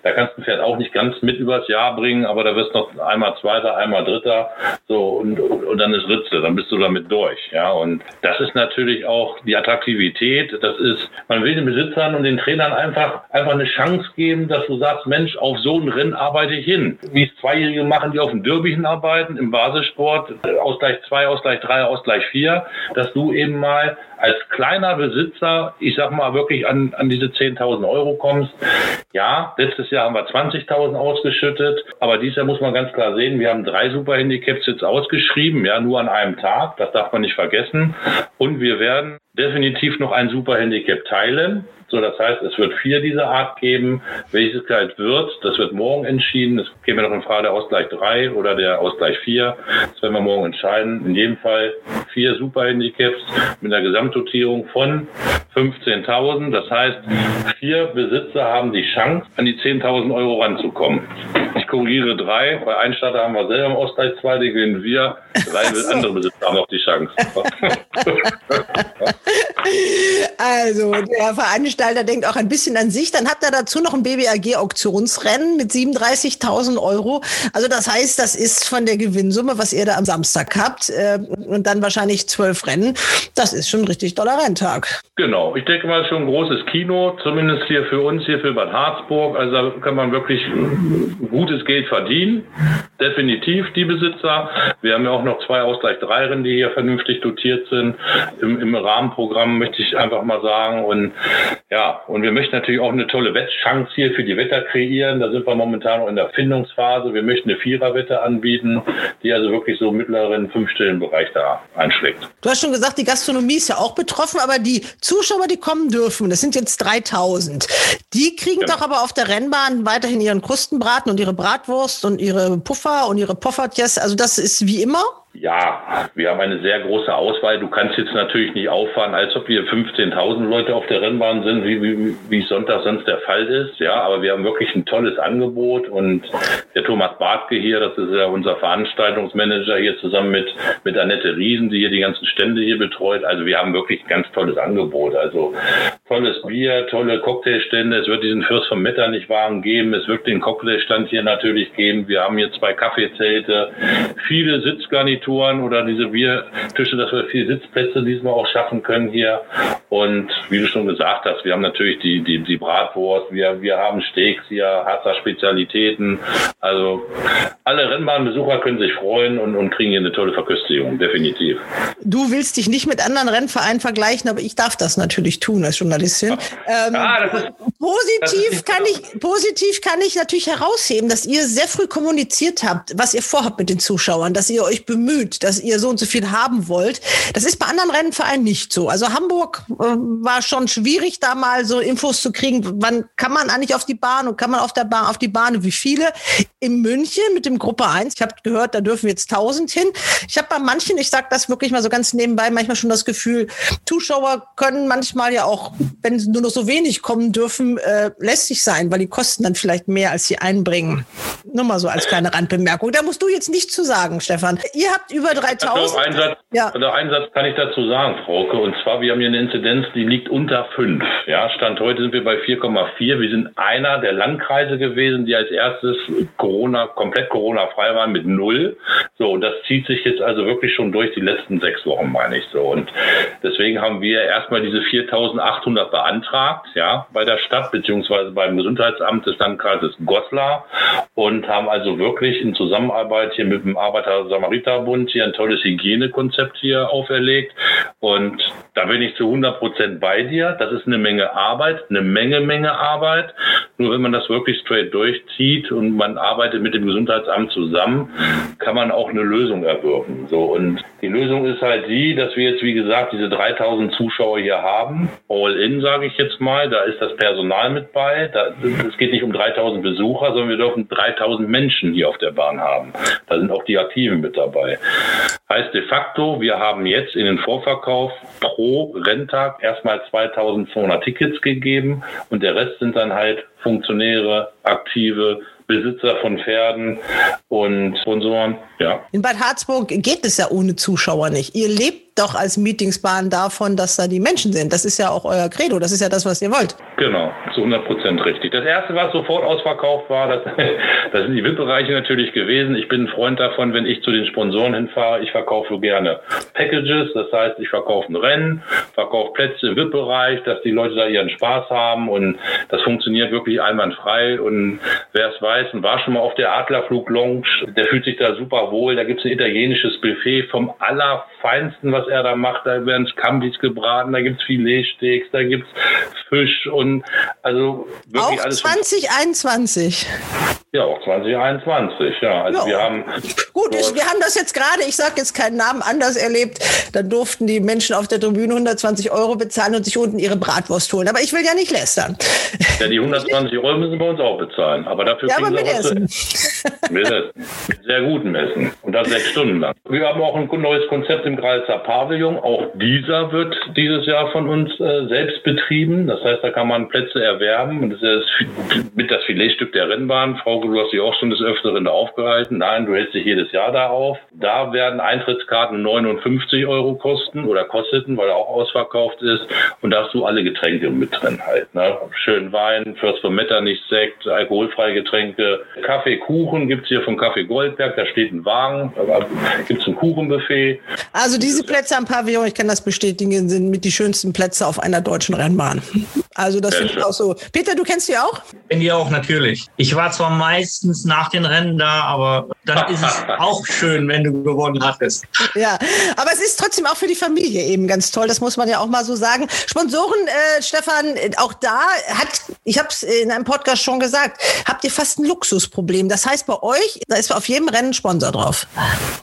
Da kannst du Pferd auch nicht ganz mit übers Jahr bringen, aber da wirst du noch einmal Zweiter, einmal Dritter. So, und, und dann ist Ritze. Dann bist du damit durch. Ja, und das ist natürlich auch die Attraktivität. Das ist, man will den Besitzern und den Trainern einfach, einfach eine Chance geben, dass du sagst, Mensch, auf so ein Rennen arbeite ich hin. Wie es Zweijährige machen, die auf dem Derby hinarbeiten, im Basissport, Ausgleich 2, Ausgleich 3, Ausgleich 4, dass du eben mal als kleiner Besitzer, ich sag mal, wirklich an, an diese 10.000 Euro kommst. Ja, letztes Jahr haben wir 20.000 ausgeschüttet, aber dieses Jahr muss man ganz klar sehen, wir haben drei Superhandicaps jetzt ausgeschrieben, ja, nur an einem Tag, das darf man nicht vergessen. Und wir werden definitiv noch ein Superhandicap teilen. So, das heißt, es wird vier dieser Art geben. Welches es halt wird, das wird morgen entschieden. Es käme noch in Frage der Ausgleich 3 oder der Ausgleich 4. Das werden wir morgen entscheiden. In jedem Fall vier Superhandicaps mit einer Gesamtdotierung von 15.000. Das heißt, vier Besitzer haben die Chance, an die 10.000 Euro ranzukommen. Ich korrigiere drei. Bei Einstarter haben wir selber im Ausgleich 2, die gewinnen wir. Drei so. andere Besitzer haben noch die Chance. [LAUGHS] also, der Veranstalter denkt auch ein bisschen an sich. Dann habt ihr dazu noch ein BBAG-Auktionsrennen mit 37.000 Euro. Also, das heißt, das ist von der Gewinnsumme, was ihr da am Samstag habt, äh, und dann wahrscheinlich zwölf Rennen. Das ist schon ein richtig toller Renntag. Genau. Ich denke mal, schon ein großes Kino, zumindest hier für uns, hier für Bad Harzburg. Also, da kann man wirklich gutes Geld verdienen. Definitiv die Besitzer. Wir haben ja auch noch zwei Ausgleich 3 Rennen, die hier vernünftig dotiert sind. Im, im Rahmenprogramm möchte ich einfach mal sagen. Und ja, und wir möchten natürlich auch eine tolle Wettchance hier für die Wetter kreieren. Da sind wir momentan noch in der Findungsphase. Wir möchten eine Viererwette anbieten, die also wirklich so mittleren Fünfstellenbereich da einschlägt. Du hast schon gesagt, die Gastronomie ist ja auch betroffen, aber die Zuschauer, die kommen dürfen, das sind jetzt 3000. Die kriegen genau. doch aber auf der Rennbahn weiterhin ihren Krustenbraten und ihre Bratwurst und ihre Puffer und ihre Poffertjes. Also das ist wie immer? Ja, wir haben eine sehr große Auswahl. Du kannst jetzt natürlich nicht auffahren, als ob wir 15.000 Leute auf der Rennbahn sind, wie, wie, wie Sonntag sonst der Fall ist. Ja, aber wir haben wirklich ein tolles Angebot und der Thomas Bartke hier, das ist ja unser Veranstaltungsmanager hier zusammen mit, mit Annette Riesen, die hier die ganzen Stände hier betreut. Also wir haben wirklich ein ganz tolles Angebot. Also tolles Bier, tolle Cocktailstände. Es wird diesen Fürst vom Metternich-Wagen geben. Es wird den Cocktailstand hier natürlich geben. Wir haben hier zwei Kaffeezelte, viele Sitzgarnituren oder diese Biertische, dass wir viele Sitzplätze diesmal auch schaffen können hier. Und wie du schon gesagt hast, wir haben natürlich die, die, die Bratwurst, wir, wir haben Steaks hier, Harzer Spezialitäten. Also alle Rennbahnbesucher können sich freuen und, und kriegen hier eine tolle Verköstigung, definitiv. Du willst dich nicht mit anderen Rennvereinen vergleichen, aber ich darf das natürlich tun als Journalistin. Ähm, ja, ist, positiv kann ich, positiv kann ich natürlich herausheben, dass ihr sehr früh kommuniziert habt, was ihr vorhabt mit den Zuschauern, dass ihr euch bemüht, dass ihr so und so viel haben wollt. Das ist bei anderen Rennvereinen nicht so. Also Hamburg äh, war schon schwierig, da mal so Infos zu kriegen. Wann kann man eigentlich auf die Bahn und kann man auf der Bahn, auf die Bahn, wie viele? In München mit dem Gruppe 1, ich habe gehört, da dürfen jetzt 1000 hin. Ich habe bei manchen, ich sage das wirklich mal so ganz nebenbei, manchmal schon das Gefühl, Zuschauer können manchmal ja auch, wenn nur noch so wenig kommen dürfen, äh, lästig sein, weil die kosten dann vielleicht mehr, als sie einbringen. Nur mal so als kleine Randbemerkung. Da musst du jetzt nichts zu sagen, Stefan. Ihr habt über 3000. Also Satz, ja. also einen Satz kann ich dazu sagen, Frauke. Und zwar, wir haben hier eine Inzidenz, die liegt unter 5. Ja, Stand heute sind wir bei 4,4. Wir sind einer der Landkreise gewesen, die als erstes Corona, komplett Corona-frei waren mit null. So, und das zieht sich jetzt also wirklich schon durch die letzten sechs Wochen, meine ich so. Und deswegen haben wir erstmal diese 4800 beantragt, ja, bei der Stadt beziehungsweise beim Gesundheitsamt des Landkreises Goslar und haben also wirklich in Zusammenarbeit hier mit dem Arbeiter-Samariter-Bund hier ein tolles Hygienekonzept hier auferlegt. Und da bin ich zu 100 Prozent bei dir. Das ist eine Menge Arbeit, eine Menge, Menge Arbeit. Nur wenn man das wirklich straight durchzieht und man arbeitet mit dem Gesundheitsamt zusammen, kann man auch eine Lösung erwirken. So und die Lösung ist halt die, dass wir jetzt wie gesagt diese 3000 Zuschauer hier haben, all in sage ich jetzt mal. Da ist das Personal mit bei. Es geht nicht um 3000 Besucher, sondern wir dürfen 3000 Menschen hier auf der Bahn haben. Da sind auch die Aktiven mit dabei. Heißt de facto, wir haben jetzt in den Vorverkauf pro Renntag erstmal 2200 Tickets gegeben und der Rest sind dann halt Funktionäre, Aktive, Besitzer von Pferden und Sponsoren, ja. In Bad Harzburg geht es ja ohne Zuschauer nicht. Ihr lebt doch als Meetingsbahn davon, dass da die Menschen sind. Das ist ja auch euer Credo. Das ist ja das, was ihr wollt. Genau, zu 100 Prozent richtig. Das erste, was sofort ausverkauft war, das, [LAUGHS] das sind die VIP-Bereiche natürlich gewesen. Ich bin ein Freund davon, wenn ich zu den Sponsoren hinfahre, ich verkaufe gerne Packages. Das heißt, ich verkaufe ein Rennen, verkaufe Plätze im VIP-Bereich, dass die Leute da ihren Spaß haben und das funktioniert wirklich einwandfrei. Und wer es weiß und war schon mal auf der Adlerflug Lounge, der fühlt sich da super wohl. Da gibt es ein italienisches Buffet vom allerfeinsten, was er da macht. Da werden Scambis gebraten, da gibt's Filetsteaks, da gibt's Fisch und also wirklich auch alles. 2021. Ja, auch 2021, ja. Also ja. wir haben. Gut, ich, wir haben das jetzt gerade, ich sage jetzt keinen Namen, anders erlebt. Dann durften die Menschen auf der Tribüne 120 Euro bezahlen und sich unten ihre Bratwurst holen. Aber ich will ja nicht lästern. Ja, die 120 Euro müssen wir uns auch bezahlen. Aber dafür ja, kriegen aber wir Essen. mit Essen. Mit sehr gutem Essen. Und das sechs Stunden lang. Wir haben auch ein neues Konzept im Grazer Pavillon. Auch dieser wird dieses Jahr von uns äh, selbst betrieben. Das heißt, da kann man Plätze erwerben. Und das ist mit das Filetstück der Rennbahn. Frau du hast dich auch schon des Öfteren da aufgehalten. Nein, du hältst dich jedes Jahr da auf. Da werden Eintrittskarten 59 Euro kosten oder kosteten, weil er auch ausverkauft ist. Und da hast du alle Getränke mit drin halt. Ne? Schön Wein, Fürst von Metternich Sekt, alkoholfreie Getränke. Kaffee, Kuchen gibt's hier vom Kaffee Goldberg. Da steht ein Wagen. Da gibt's ein Kuchenbuffet. Also diese Plätze am Pavillon, ich kann das bestätigen, sind mit die schönsten Plätze auf einer deutschen Rennbahn. Also das finde ich auch so. Peter, du kennst die auch? Bin die auch, natürlich. Ich war zwar meistens nach den Rennen da, aber dann ist es [LAUGHS] auch schön, wenn du gewonnen hattest. Ja, aber es ist trotzdem auch für die Familie eben ganz toll. Das muss man ja auch mal so sagen. Sponsoren, äh, Stefan, auch da hat, ich habe es in einem Podcast schon gesagt, habt ihr fast ein Luxusproblem. Das heißt, bei euch, da ist auf jedem Rennen Sponsor drauf.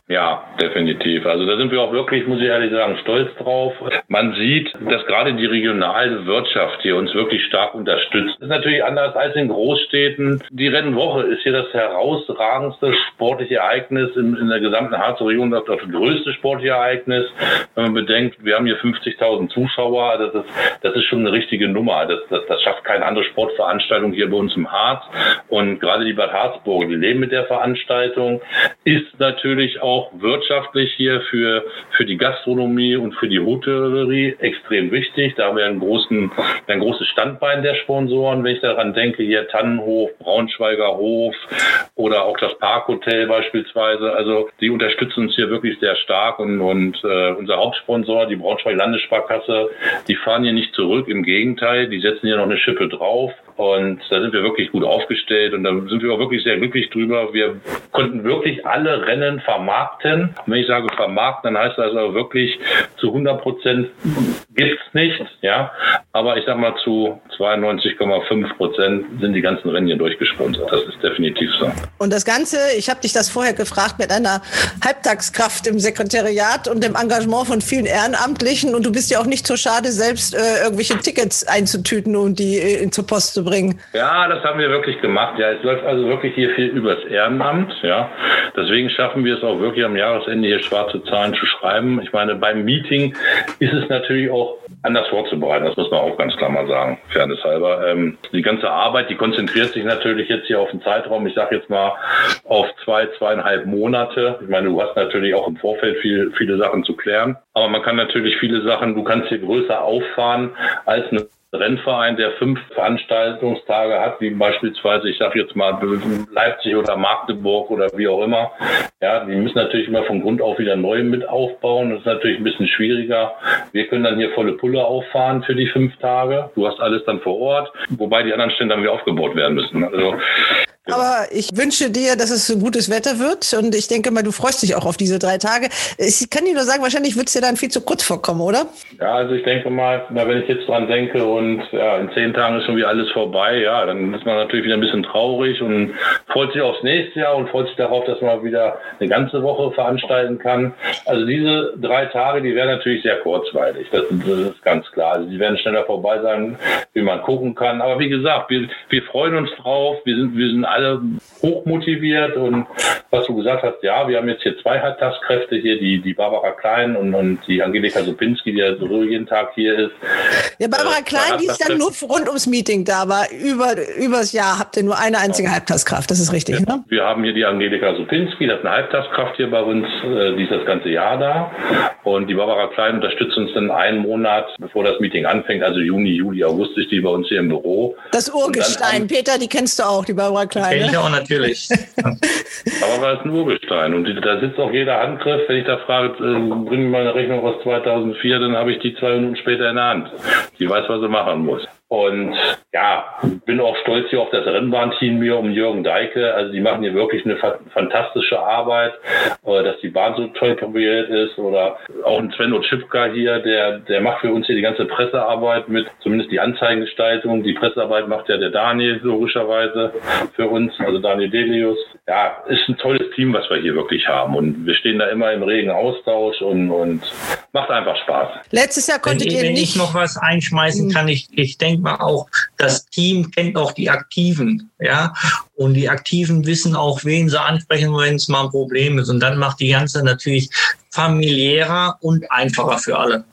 Ja, definitiv. Also da sind wir auch wirklich, muss ich ehrlich sagen, stolz drauf. Man sieht, dass gerade die regionale Wirtschaft hier uns wirklich stark unterstützt. Das ist natürlich anders als in Großstädten. Die Rennwoche ist hier das herausragendste sportliche Ereignis in, in der gesamten Harzer Region, das, das größte sportliche Ereignis. Wenn man bedenkt, wir haben hier 50.000 Zuschauer, das ist, das ist schon eine richtige Nummer. Das, das, das schafft keine andere Sportveranstaltung hier bei uns im Harz. Und gerade die Bad Harzburg, die leben mit der Veranstaltung, ist natürlich auch wirtschaftlich hier für, für die Gastronomie und für die Hotellerie extrem wichtig. Da haben wir einen großen, ein großes Standbein der Sponsoren, wenn ich daran denke, hier Tannenhof, Braunschweiger Hof oder auch das Parkhotel beispielsweise. Also die unterstützen uns hier wirklich sehr stark und, und äh, unser Hauptsponsor, die Braunschweig Landessparkasse, die fahren hier nicht zurück, im Gegenteil, die setzen hier noch eine Schippe drauf und da sind wir wirklich gut aufgestellt und da sind wir auch wirklich sehr glücklich drüber. Wir konnten wirklich alle Rennen vermarkten. Und wenn ich sage vermarkten, dann heißt das also wirklich zu 100 Prozent gibt's nicht, ja. Aber ich sag mal zu 92,5 Prozent sind die ganzen Rennen hier durchgesponsert. Das ist definitiv so. Und das Ganze, ich habe dich das vorher gefragt, mit einer Halbtagskraft im Sekretariat und dem Engagement von vielen Ehrenamtlichen. Und du bist ja auch nicht so schade, selbst äh, irgendwelche Tickets einzutüten und die äh, zur Post zu bringen. Ja, das haben wir wirklich gemacht. Ja, es läuft also wirklich hier viel übers Ehrenamt. Ja, deswegen schaffen wir es auch wirklich am Jahresende hier schwarze Zahlen zu schreiben. Ich meine, beim Meeting ist es natürlich auch anders vorzubereiten. Das muss man auch ganz klar mal sagen, fairness halber. Ähm, die ganze Arbeit, die konzentriert sich natürlich jetzt hier auf den Zeitraum. Ich sage jetzt mal auf zwei, zweieinhalb Monate. Ich meine, du hast natürlich auch im Vorfeld viel, viele Sachen zu klären. Aber man kann natürlich viele Sachen, du kannst hier größer auffahren als eine Rennverein, der fünf Veranstaltungstage hat, wie beispielsweise, ich sage jetzt mal Leipzig oder Magdeburg oder wie auch immer, ja, die müssen natürlich immer von Grund auf wieder neu mit aufbauen. Das ist natürlich ein bisschen schwieriger. Wir können dann hier volle Pulle auffahren für die fünf Tage. Du hast alles dann vor Ort, wobei die anderen Stände dann wieder aufgebaut werden müssen. Also aber ich wünsche dir, dass es so gutes Wetter wird und ich denke mal, du freust dich auch auf diese drei Tage. Ich kann dir nur sagen, wahrscheinlich wird es dir dann viel zu kurz vorkommen, oder? Ja, also ich denke mal, wenn ich jetzt dran denke und ja, in zehn Tagen ist schon wieder alles vorbei, ja, dann ist man natürlich wieder ein bisschen traurig und freut sich aufs nächste Jahr und freut sich darauf, dass man wieder eine ganze Woche veranstalten kann. Also diese drei Tage, die wären natürlich sehr kurzweilig, das, das ist ganz klar. Also die werden schneller vorbei sein, wie man gucken kann. Aber wie gesagt, wir, wir freuen uns drauf, wir sind, wir sind alle hochmotiviert und was du gesagt hast, ja, wir haben jetzt hier zwei Halbtagskräfte hier, die, die Barbara Klein und, und die Angelika Supinski, die ja so jeden Tag hier ist. Ja, Barbara äh, Klein, die ist dann nur rund ums Meeting da, aber über, übers Jahr habt ihr nur eine einzige ja. Halbtagskraft, das ist richtig, ja. ne? Wir haben hier die Angelika Supinski, das ist eine Halbtagskraft hier bei uns, äh, die ist das ganze Jahr da und die Barbara Klein unterstützt uns dann einen Monat, bevor das Meeting anfängt, also Juni, Juli, August ist die bei uns hier im Büro. Das Urgestein, Peter, die kennst du auch, die Barbara Klein. Kenn ich auch natürlich. [LAUGHS] Aber ist ein Urgestein und da sitzt auch jeder Handgriff. Wenn ich da frage, äh, bring mir mal eine Rechnung aus 2004, dann habe ich die zwei Minuten später in der Hand. Die weiß, was sie machen muss. Und ja, bin auch stolz hier auf das Rennbahnteam hier um Jürgen Deike. Also die machen hier wirklich eine fantastische Arbeit, äh, dass die Bahn so toll kombiniert ist. Oder auch ein Sven Otschipka hier, der, der macht für uns hier die ganze Pressearbeit mit, zumindest die Anzeigengestaltung. Die Pressearbeit macht ja der Daniel logischerweise für uns, also Daniel Delius. Ja, ist ein tolles Team, was wir hier wirklich haben. Und wir stehen da immer im regen Austausch und, und macht einfach Spaß. Letztes Jahr konntet wenn, ihr wenn nicht... ich noch was einschmeißen kann, ich, ich denke mal auch, das Team kennt auch die Aktiven, ja. Und die Aktiven wissen auch, wen sie ansprechen, wenn es mal ein Problem ist. Und dann macht die ganze natürlich familiärer und einfacher für alle.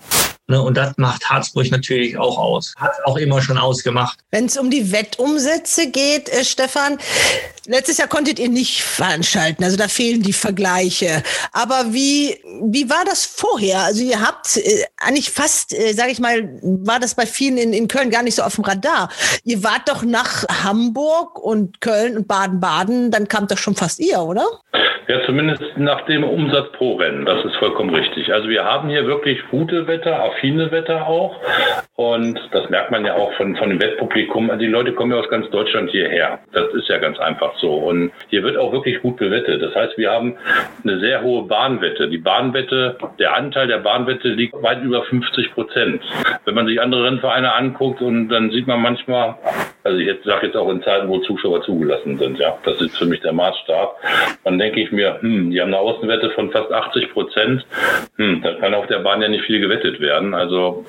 Ne, und das macht Harzburg natürlich auch aus. Hat auch immer schon ausgemacht. Wenn es um die Wettumsätze geht, äh, Stefan, letztes Jahr konntet ihr nicht veranstalten, also da fehlen die Vergleiche. Aber wie, wie war das vorher? Also ihr habt äh, eigentlich fast, äh, sage ich mal, war das bei vielen in, in Köln gar nicht so auf dem Radar. Ihr wart doch nach Hamburg und Köln und Baden-Baden, dann kam doch schon fast ihr, oder? Ja, zumindest nach dem Umsatz pro Rennen, das ist vollkommen richtig. Also wir haben hier wirklich gute Wetter, affine Wetter auch. Und das merkt man ja auch von, von dem Wettpublikum. Also die Leute kommen ja aus ganz Deutschland hierher. Das ist ja ganz einfach so. Und hier wird auch wirklich gut bewettet. Das heißt, wir haben eine sehr hohe Bahnwette. Die Bahnwette, der Anteil der Bahnwette liegt weit über 50 Prozent. Wenn man sich andere Rennvereine anguckt und dann sieht man manchmal, also ich sage jetzt auch in Zeiten, wo Zuschauer zugelassen sind, ja, das ist für mich der Maßstab. Dann denke ich mir, hm, die haben eine Außenwette von fast 80 Prozent. Hm, da kann auf der Bahn ja nicht viel gewettet werden. Also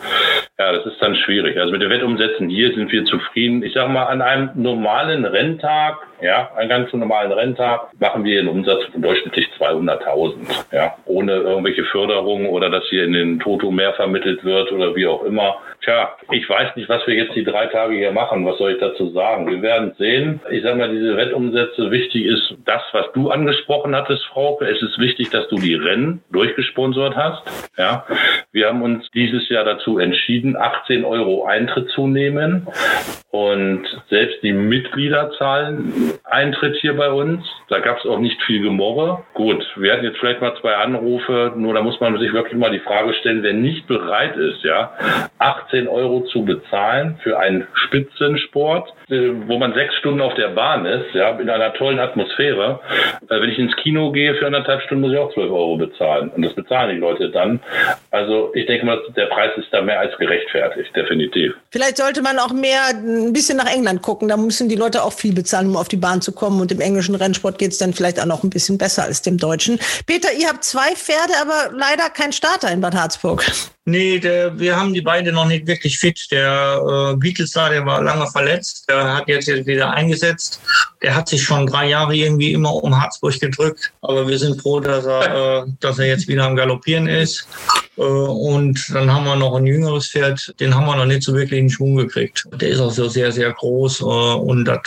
Ja, das ist dann schwierig. Also mit den Wettumsätzen hier sind wir zufrieden. Ich sage mal, an einem normalen Renntag, ja, einen ganz normalen Renntag, machen wir einen Umsatz von durchschnittlich 200.000. Ja, ohne irgendwelche Förderungen oder dass hier in den Toto mehr vermittelt wird oder wie auch immer. Tja, ich weiß nicht, was wir jetzt die drei Tage hier machen. Was soll ich dazu sagen? Wir werden sehen. Ich sage mal, diese Wettumsätze, wichtig ist das, was du angesprochen hattest, Frauke. Es ist wichtig, dass du die Rennen durchgesponsert hast. Ja, wir haben uns dieses Jahr dazu entschieden, 18 Euro Eintritt zu nehmen und selbst die Mitglieder zahlen Eintritt hier bei uns. Da gab es auch nicht viel Gemorre. Gut, wir hatten jetzt vielleicht mal zwei Anrufe, nur da muss man sich wirklich mal die Frage stellen, wer nicht bereit ist, ja, 18 Euro zu bezahlen für einen Spitzensport, wo man sechs Stunden auf der Bahn ist, ja, in einer tollen Atmosphäre. Äh, wenn ich ins Kino gehe für anderthalb Stunden, muss ich auch 12 Euro bezahlen. Und das bezahlen die Leute dann. Also ich denke mal, der Preis ist da mehr als gerechtfertigt, definitiv. Vielleicht sollte man auch mehr ein bisschen nach England gucken. Da müssen die Leute auch viel bezahlen, um auf die Bahn zu kommen. Und im englischen Rennsport geht es dann vielleicht auch noch ein bisschen besser als dem deutschen. Peter, ihr habt zwei Pferde, aber leider kein Starter in Bad Harzburg. Nee, der, wir haben die beiden noch nicht wirklich fit. Der äh, Beatles da, der war lange verletzt. Der hat jetzt, jetzt wieder eingesetzt. Der hat sich schon drei Jahre irgendwie immer um Harzburg gedrückt. Aber wir sind froh, dass er, äh, dass er jetzt wieder am Galoppieren ist. Äh, und dann haben wir noch ein jüngeres Pferd. Den haben wir noch nicht so wirklich in Schwung gekriegt. Der ist auch so sehr, sehr groß. Äh, und das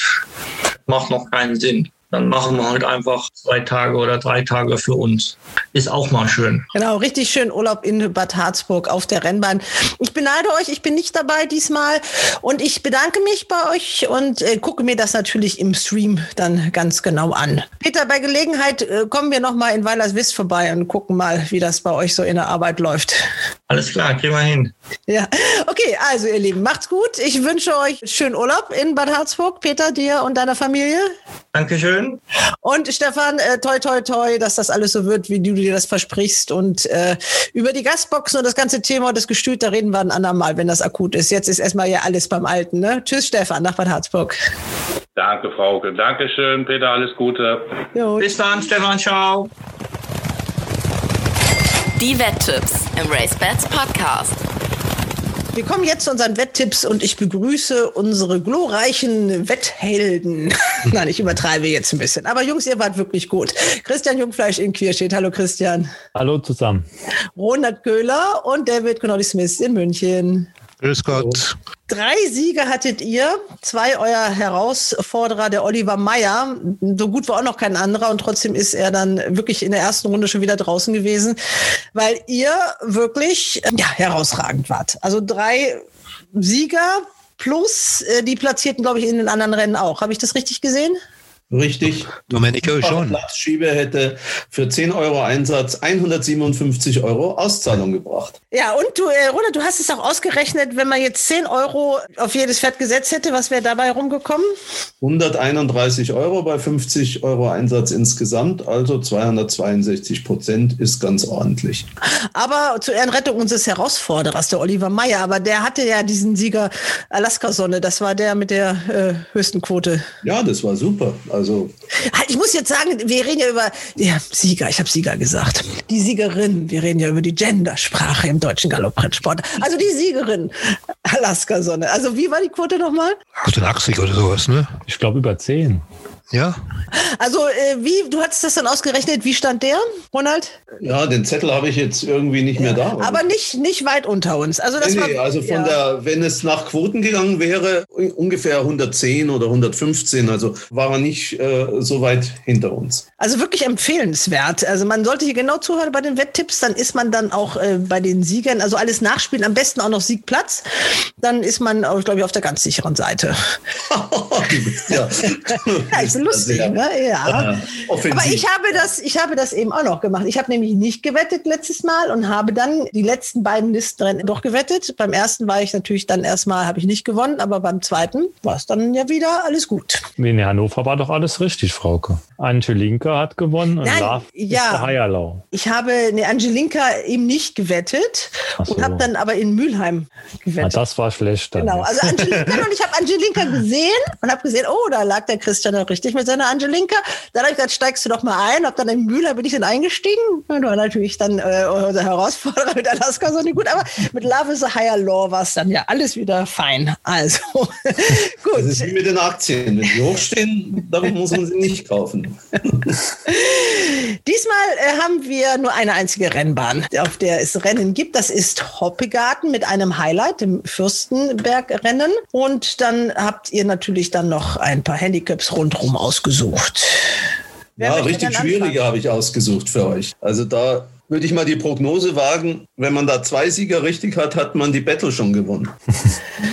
macht noch keinen Sinn dann machen wir halt einfach zwei Tage oder drei Tage für uns. Ist auch mal schön. Genau, richtig schön Urlaub in Bad Harzburg auf der Rennbahn. Ich beneide euch, ich bin nicht dabei diesmal und ich bedanke mich bei euch und äh, gucke mir das natürlich im Stream dann ganz genau an. Peter, bei Gelegenheit äh, kommen wir noch mal in Weilerswist vorbei und gucken mal, wie das bei euch so in der Arbeit läuft. Alles klar, kriegen wir hin. Ja, okay, also ihr Lieben, macht's gut. Ich wünsche euch schönen Urlaub in Bad Harzburg, Peter, dir und deiner Familie. Dankeschön. Und Stefan, äh, toi, toi, toi, dass das alles so wird, wie du dir das versprichst. Und äh, über die Gastboxen und das ganze Thema das Gestüt, da reden wir ein andermal, wenn das akut ist. Jetzt ist erstmal ja alles beim Alten. Ne? Tschüss, Stefan, nach Bad Harzburg. Danke, Frauke. Dankeschön, Peter, alles Gute. Jo. Bis dann, Stefan, ciao. Die Wetttipps im RaceBets Podcast. Wir kommen jetzt zu unseren Wetttipps und ich begrüße unsere glorreichen Wetthelden. [LAUGHS] Nein, ich übertreibe jetzt ein bisschen. Aber Jungs, ihr wart wirklich gut. Christian Jungfleisch in Queerstedt. Hallo Christian. Hallo zusammen. Ronald Köhler und David Connolly Smith in München. Grüß Gott. Drei Siege hattet ihr, zwei euer Herausforderer, der Oliver Meyer. So gut war auch noch kein anderer und trotzdem ist er dann wirklich in der ersten Runde schon wieder draußen gewesen, weil ihr wirklich ja, herausragend wart. Also drei Sieger plus äh, die Platzierten, glaube ich, in den anderen Rennen auch. Habe ich das richtig gesehen? Richtig. Domenico schon. Platzschiebe hätte für 10 Euro Einsatz 157 Euro Auszahlung gebracht. Ja, und du, äh, Roland, du hast es auch ausgerechnet, wenn man jetzt 10 Euro auf jedes Pferd gesetzt hätte, was wäre dabei rumgekommen? 131 Euro bei 50 Euro Einsatz insgesamt, also 262 Prozent ist ganz ordentlich. Aber zur Ehrenrettung unseres Herausforderers, der Oliver Meyer, aber der hatte ja diesen Sieger Alaska-Sonne, das war der mit der äh, höchsten Quote. Ja, das war super. Also Halt, ich muss jetzt sagen, wir reden ja über ja, Sieger, ich habe Sieger gesagt. Die Siegerin, wir reden ja über die Gendersprache im deutschen Galopprennsport. Also die Siegerin, Alaska-Sonne. Also wie war die Quote nochmal? 88 oder sowas, ne? Ich glaube über 10. Ja. Also äh, wie, du hattest das dann ausgerechnet, wie stand der, Ronald? ja, den Zettel habe ich jetzt irgendwie nicht mehr da. Aber nicht, nicht weit unter uns. Also das Nee, war, nee, also von ja. der, wenn es nach Quoten gegangen wäre, ungefähr 110 oder 115, also war er nicht äh, so weit hinter uns. Also wirklich empfehlenswert. Also man sollte hier genau zuhören bei den Wetttipps, dann ist man dann auch äh, bei den Siegern, also alles nachspielen, am besten auch noch Siegplatz. Dann ist man, glaube ich, auf der ganz sicheren Seite. [LAUGHS] Ja, [LAUGHS] [LAUGHS] Ja, ist lustig, sehr, ne? Ja. offensiv. Aber ich habe das, ich habe das eben auch noch gemacht. Ich habe nämlich nicht gewettet letztes Mal und habe dann die letzten beiden Listenrennen doch gewettet. Beim ersten war ich natürlich dann erstmal, habe ich nicht gewonnen, aber beim zweiten war es dann ja wieder alles gut. In Hannover war doch alles richtig, Frauke. Angelinka hat gewonnen und Nein, Love ja. ist der Heierlau. Ich habe eine Angelinka eben nicht gewettet und habe dann aber in Mülheim gewettet. Ah, das war schlecht. Dann, Genau, also Angelika und ich habe Angelika gesehen und habe gesehen, oh, da lag der Christian auch richtig mit seiner Angelika. Dann habe ich gesagt, steigst du doch mal ein. Hab dann in Mülheim bin ich dann eingestiegen. Und war natürlich dann äh, unser Herausforderer mit Alaska so nicht gut, aber mit Love is a Higher Law war es dann ja alles wieder fein. Also [LAUGHS] gut. Das ist wie mit den Aktien. Wenn sie hochstehen, dann muss man sie nicht kaufen. [LAUGHS] Diesmal äh, haben wir nur eine einzige Rennbahn, auf der es Rennen gibt. Das ist Hoppegarten mit einem Highlight, dem Fürstenbergrennen. Und dann habt ihr natürlich dann noch ein paar Handicaps rundherum ausgesucht. Wer Ja, richtig schwierige habe ich ausgesucht für euch. Also da würde ich mal die Prognose wagen, wenn man da zwei Sieger richtig hat, hat man die Battle schon gewonnen. [LAUGHS]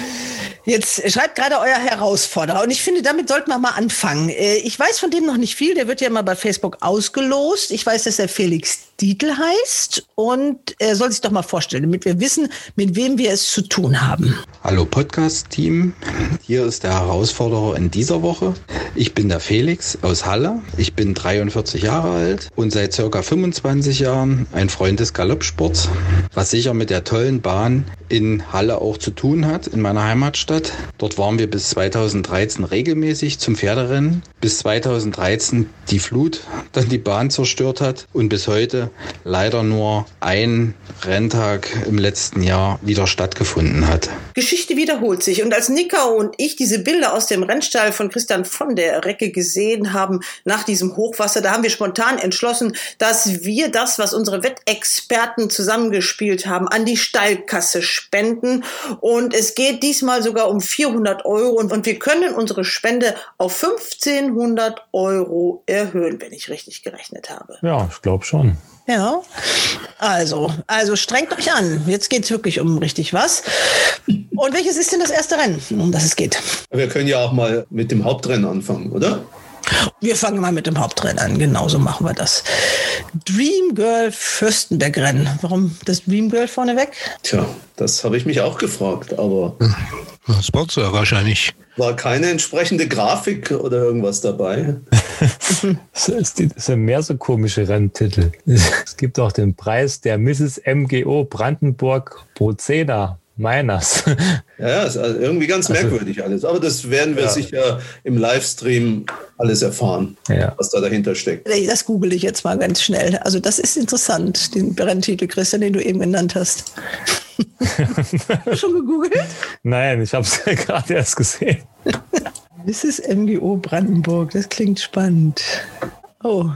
Jetzt schreibt gerade euer Herausforderer und ich finde, damit sollten wir mal anfangen. Äh, Ich weiß von dem noch nicht viel, der wird ja mal bei Facebook ausgelost. Ich weiß, dass er Felix Dietl heißt und er soll sich doch mal vorstellen, damit wir wissen, mit wem wir es zu tun haben. Hallo Podcast-Team, hier ist der Herausforderer in dieser Woche. Ich bin der Felix aus Halle. Ich bin 43 Jahre alt und seit circa 25 Jahren ein Freund des Galoppsports, was sicher mit der tollen Bahn in Halle auch zu tun hat, in meiner Heimatstadt. Dort waren wir bis 2013 regelmäßig zum Pferderennen, bis 2013 die Flut [LAUGHS] dann die Bahn zerstört hat und bis heute leider nur ein Renntag im letzten Jahr wieder stattgefunden hat. Geschichte wiederholt sich. Und als Nicker und ich diese Bilder aus dem Rennstall von Christian von der Recke gesehen haben nach diesem Hochwasser, da haben wir spontan entschlossen, dass wir das, was unsere Wettexperten zusammengespielt haben, an die Stallkasse spenden. Und es geht diesmal sogar um 400 Euro. Und, und wir können unsere Spende auf 1500 Euro erhöhen, wenn ich richtig gerechnet habe. Ja, ich glaube schon. Ja, also, also strengt euch an. Jetzt geht's wirklich um richtig was. Und welches ist denn das erste Rennen, um das es geht? Wir können ja auch mal mit dem Hauptrennen anfangen, oder? Wir fangen mal mit dem Hauptrennen an. Genauso machen wir das. Dream Girl Fürstenberg-Rennen. Warum das Dream Girl vorneweg? Tja, das habe ich mich auch gefragt, aber Sponsor wahrscheinlich. war keine entsprechende Grafik oder irgendwas dabei. [LAUGHS] Das, sind mehr so komische Renntitel. [LAUGHS] Es gibt auch den Preis der Mrs. MGO Brandenburg Brozena Meiners. Ja, ja, ist also irgendwie ganz Also- merkwürdig alles. Aber das werden wir Ja. sicher im Livestream alles erfahren, Ja. was da dahinter steckt. Das google ich jetzt mal ganz schnell. Also das ist interessant, den Renntitel, Christian, den du eben genannt hast. Hast [LAUGHS] du schon gegoogelt? Nein, ich habe es gerade erst gesehen. Das ist MGO Brandenburg. Das klingt spannend. Oh.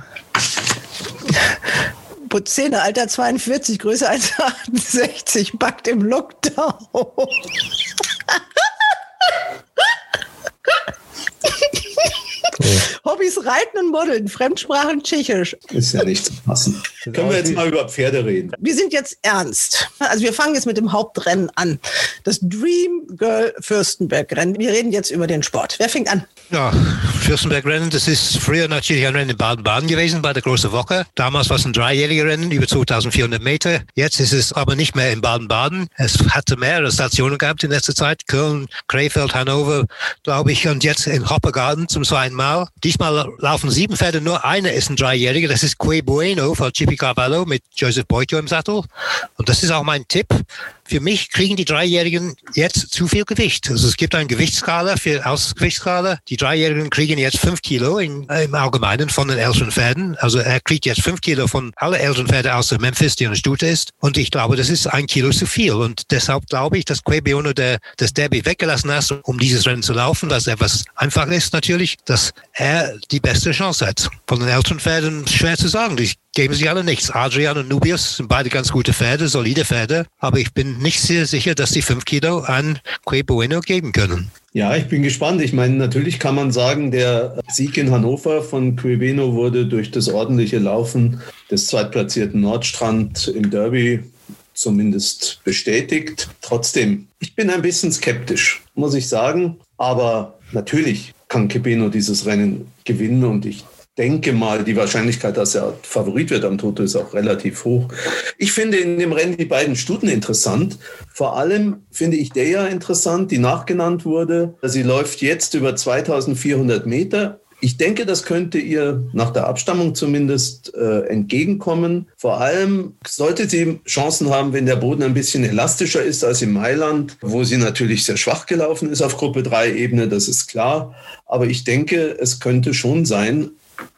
Bozena, Alter 42, Größe [LAUGHS] 1,68, backt im Lockdown. Hobbys Reiten und Modeln, Fremdsprachen Tschechisch. Ist ja nicht zu passen. Können wir jetzt mal über Pferde reden? Wir sind jetzt ernst. Also wir fangen jetzt mit dem Hauptrennen an. Das Dream Girl Fürstenberg-Rennen. Wir reden jetzt über den Sport. Wer fängt an? Ja, Fürstenberg-Rennen, das ist früher natürlich ein Rennen in Baden-Baden gewesen, bei der Große Woche. Damals war es ein dreijähriger Rennen, über 2400 Meter. Jetzt ist es aber nicht mehr in Baden-Baden. Es hatte mehrere Stationen gehabt in letzter Zeit. Köln, Krefeld, Hannover, glaube ich, und jetzt in Hoppegarten zum zweiten Mal. Diesmal laufen sieben Pferde, nur eine ist ein dreijähriger. Das ist Que Bueno von Chippy Carvalho mit Joseph Boito im Sattel. Und das ist auch mein Tipp. Für mich kriegen die Dreijährigen jetzt zu viel Gewicht. Also es gibt eine Gewichtsskala für Ausgewichtsskala. Die Dreijährigen kriegen jetzt fünf Kilo in, im Allgemeinen von den älteren Pferden. Also er kriegt jetzt fünf Kilo von alle älteren Pferde außer Memphis, die eine Stute ist. Und ich glaube, das ist ein Kilo zu viel. Und deshalb glaube ich, dass Quebiono der, das Derby weggelassen hat, um dieses Rennen zu laufen, was etwas einfach ist natürlich, dass er die beste Chance hat. Von den älteren Pferden schwer zu sagen. Die geben sich alle nichts. Adrian und Nubius sind beide ganz gute Pferde, solide Pferde. Aber ich bin nicht sehr sicher, dass die fünf Kilo an Que Bueno geben können. Ja, ich bin gespannt. Ich meine, natürlich kann man sagen, der Sieg in Hannover von Queveno wurde durch das ordentliche Laufen des zweitplatzierten Nordstrand im Derby zumindest bestätigt. Trotzdem, ich bin ein bisschen skeptisch, muss ich sagen. Aber natürlich kann Queveno dieses Rennen gewinnen und ich denke mal, die Wahrscheinlichkeit, dass er Favorit wird am Toto, ist auch relativ hoch. Ich finde in dem Rennen die beiden Stuten interessant. Vor allem finde ich der ja interessant, die nachgenannt wurde. Sie läuft jetzt über 2400 Meter. Ich denke, das könnte ihr nach der Abstammung zumindest äh, entgegenkommen. Vor allem sollte sie Chancen haben, wenn der Boden ein bisschen elastischer ist als in Mailand, wo sie natürlich sehr schwach gelaufen ist auf Gruppe 3 Ebene, das ist klar. Aber ich denke, es könnte schon sein,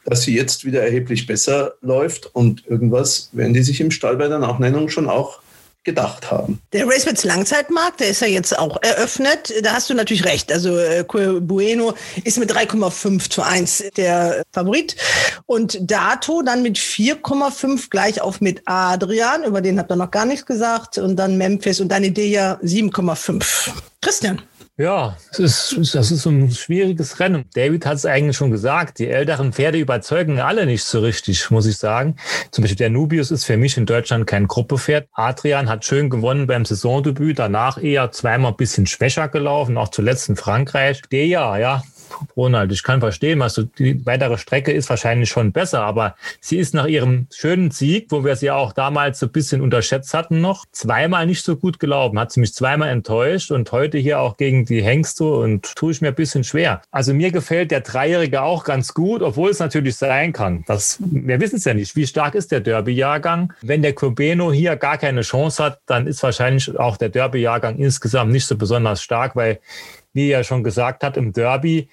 dass sie jetzt wieder erheblich besser läuft und irgendwas werden die sich im Stall bei der Nachnennung schon auch gedacht haben. Der RaceMets Langzeitmarkt, der ist ja jetzt auch eröffnet. Da hast du natürlich recht. Also äh, Bueno ist mit 3,5 zu 1 der Favorit. Und Dato dann mit 4,5 gleich auf mit Adrian, über den habt ihr noch gar nichts gesagt. Und dann Memphis und dann Idea 7,5. Christian. Ja, das ist, das ist ein schwieriges Rennen. David hat es eigentlich schon gesagt. Die älteren Pferde überzeugen alle nicht so richtig, muss ich sagen. Zum Beispiel der Nubius ist für mich in Deutschland kein Gruppepferd. Adrian hat schön gewonnen beim Saisondebüt, danach eher zweimal ein bisschen schwächer gelaufen, auch zuletzt in Frankreich. Der ja, ja, Ronald, ich kann verstehen, was du, die weitere Strecke ist wahrscheinlich schon besser, aber sie ist nach ihrem schönen Sieg, wo wir sie auch damals so ein bisschen unterschätzt hatten noch, zweimal nicht so gut gelaufen, hat sie mich zweimal enttäuscht und heute hier auch gegen die Hengste und tue ich mir ein bisschen schwer. Also mir gefällt der Dreijährige auch ganz gut, obwohl es natürlich sein kann. Das, wir wissen es ja nicht. Wie stark ist der Derby-Jahrgang? Wenn der Cubeno hier gar keine Chance hat, dann ist wahrscheinlich auch der Derby-Jahrgang insgesamt nicht so besonders stark, weil wie er schon gesagt hat, im Derby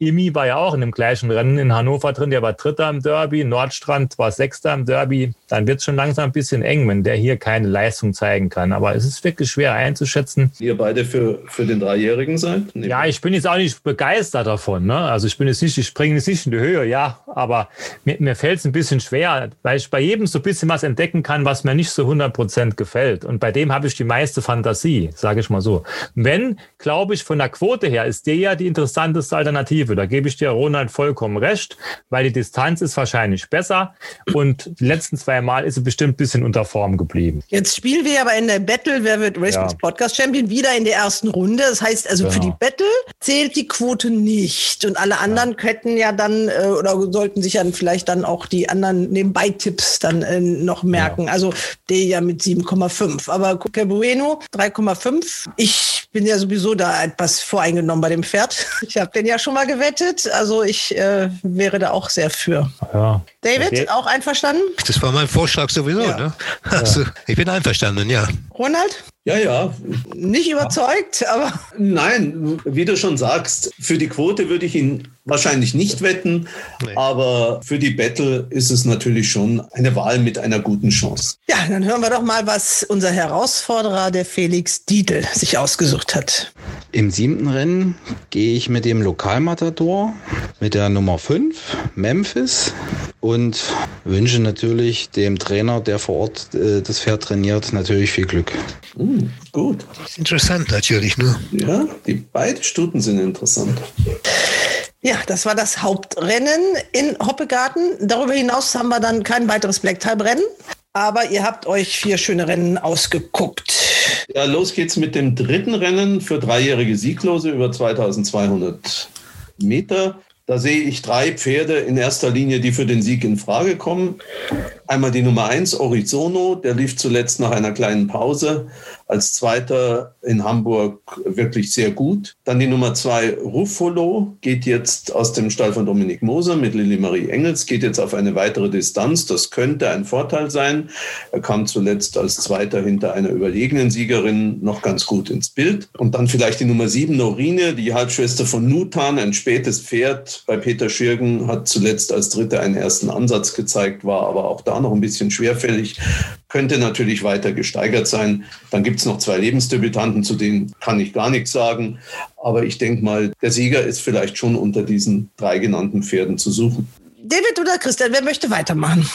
Imi war ja auch in dem gleichen Rennen in Hannover drin, der war Dritter im Derby, Nordstrand war Sechster im Derby. Dann wird es schon langsam ein bisschen eng, wenn der hier keine Leistung zeigen kann. Aber es ist wirklich schwer einzuschätzen. Ihr beide für, für den Dreijährigen seid? Nee. Ja, ich bin jetzt auch nicht begeistert davon. Ne? Also ich bin jetzt nicht, ich springe jetzt nicht in die Höhe, ja, aber mir, mir fällt es ein bisschen schwer, weil ich bei jedem so ein bisschen was entdecken kann, was mir nicht so 100 Prozent gefällt. Und bei dem habe ich die meiste Fantasie, sage ich mal so. Wenn, glaube ich, von der Quote her ist der ja die interessanteste Alternative. Alternative. Da gebe ich dir, Ronald, vollkommen recht, weil die Distanz ist wahrscheinlich besser und die letzten zwei Mal ist sie bestimmt ein bisschen unter Form geblieben. Jetzt spielen wir aber in der Battle, wer wird Race ja. Podcast Champion, wieder in der ersten Runde. Das heißt also genau. für die Battle zählt die Quote nicht und alle anderen ja. hätten ja dann äh, oder sollten sich dann vielleicht dann auch die anderen Nebenbei-Tipps dann äh, noch merken. Ja. Also der ja mit 7,5. Aber Coca Bueno 3,5. Ich bin ja sowieso da etwas voreingenommen bei dem Pferd. [LAUGHS] Ich habe den ja schon mal gewettet. Also ich äh, wäre da auch sehr für. Ja. David, okay. auch einverstanden? Das war mein Vorschlag sowieso. Ja. Ne? Also, ich bin einverstanden, ja. Ronald? Ja, ja. Nicht überzeugt, aber. Nein, wie du schon sagst, für die Quote würde ich ihn wahrscheinlich nicht wetten, nee. aber für die Battle ist es natürlich schon eine Wahl mit einer guten Chance. Ja, dann hören wir doch mal, was unser Herausforderer, der Felix Dietl, sich ausgesucht hat. Im siebten Rennen gehe ich mit dem Lokalmatador, mit der Nummer 5, Memphis, und wünsche natürlich dem Trainer, der vor Ort äh, das Pferd trainiert, natürlich viel Glück. Mm, gut. Das ist interessant natürlich, ne? Ja, die beiden Stuten sind interessant. Ja, das war das Hauptrennen in Hoppegarten. Darüber hinaus haben wir dann kein weiteres Black-Type-Rennen. Aber ihr habt euch vier schöne Rennen ausgeguckt. Ja, los geht's mit dem dritten Rennen für dreijährige Sieglose über 2200 Meter. Da sehe ich drei Pferde in erster Linie, die für den Sieg in Frage kommen. Einmal die Nummer eins, Orizono, der lief zuletzt nach einer kleinen Pause als Zweiter in Hamburg wirklich sehr gut. Dann die Nummer zwei, Ruffolo, geht jetzt aus dem Stall von Dominik Moser mit Lilly Marie Engels, geht jetzt auf eine weitere Distanz. Das könnte ein Vorteil sein. Er kam zuletzt als Zweiter hinter einer überlegenen Siegerin noch ganz gut ins Bild. Und dann vielleicht die Nummer sieben, Norine, die Halbschwester von Nutan, ein spätes Pferd bei Peter Schirgen, hat zuletzt als Dritte einen ersten Ansatz gezeigt, war aber auch da noch ein bisschen schwerfällig, könnte natürlich weiter gesteigert sein. Dann gibt es noch zwei Lebensdebütanten, zu denen kann ich gar nichts sagen. Aber ich denke mal, der Sieger ist vielleicht schon unter diesen drei genannten Pferden zu suchen. David oder Christian, wer möchte weitermachen?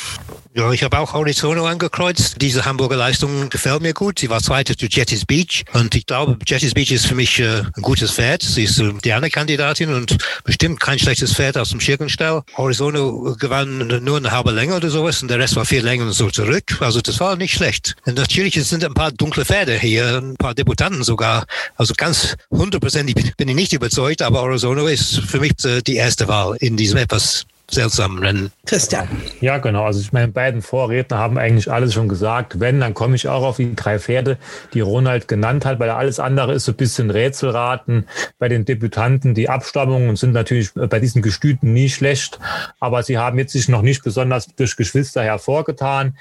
Ja, ich habe auch Horizono angekreuzt. Diese Hamburger Leistung gefällt mir gut. Sie war zweite zu Jetty's Beach und ich glaube, Jetty's Beach ist für mich äh, ein gutes Pferd. Sie ist äh, die eine Kandidatin und bestimmt kein schlechtes Pferd aus dem Schirkenstall. Horizono gewann nur eine halbe Länge oder sowas und der Rest war vier Längen so zurück. Also das war nicht schlecht. Und natürlich sind ein paar dunkle Pferde hier, ein paar Debutanten sogar. Also ganz hundertprozentig bin ich nicht überzeugt, aber Horizono ist für mich äh, die erste Wahl in diesem etwas seltsamen Rennen. Christian. Ja, genau. Also ich meine, beiden Vorredner haben eigentlich alles schon gesagt. Wenn, dann komme ich auch auf die drei Pferde, die Ronald genannt hat, weil alles andere ist so ein bisschen Rätselraten bei den Debütanten. Die Abstammungen sind natürlich bei diesen Gestüten nie schlecht, aber sie haben jetzt sich noch nicht besonders durch Geschwister hervorgetan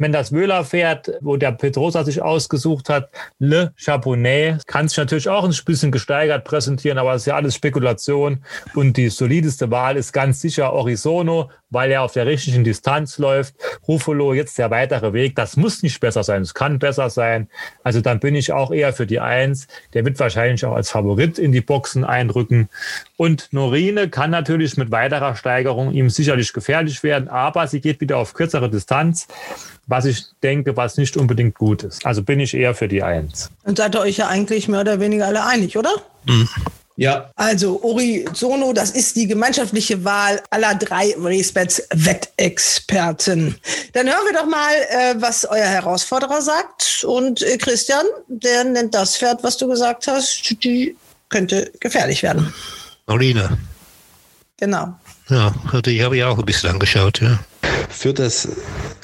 wenn das Wöhler-Pferd, wo der Petrosa sich ausgesucht hat, Le Chaponnet, kann sich natürlich auch ein bisschen gesteigert präsentieren, aber es ist ja alles Spekulation. Und die solideste Wahl ist ganz sicher Orizono, weil er auf der richtigen Distanz läuft. Ruffalo, jetzt der weitere Weg. Das muss nicht besser sein. Es kann besser sein. Also dann bin ich auch eher für die Eins. Der wird wahrscheinlich auch als Favorit in die Boxen einrücken. Und Norine kann natürlich mit weiterer Steigerung ihm sicherlich gefährlich werden, aber sie geht wieder auf kürzere Distanz was ich denke, was nicht unbedingt gut ist. Also bin ich eher für die Eins. Und seid ihr euch ja eigentlich mehr oder weniger alle einig, oder? Mhm. Ja. Also Orizono, das ist die gemeinschaftliche Wahl aller drei Racebets Wettexperten. Dann hören wir doch mal, äh, was euer Herausforderer sagt. Und äh, Christian, der nennt das Pferd, was du gesagt hast, die könnte gefährlich werden. Marina. Genau. Ja, die habe ich auch ein bisschen angeschaut, ja. Für das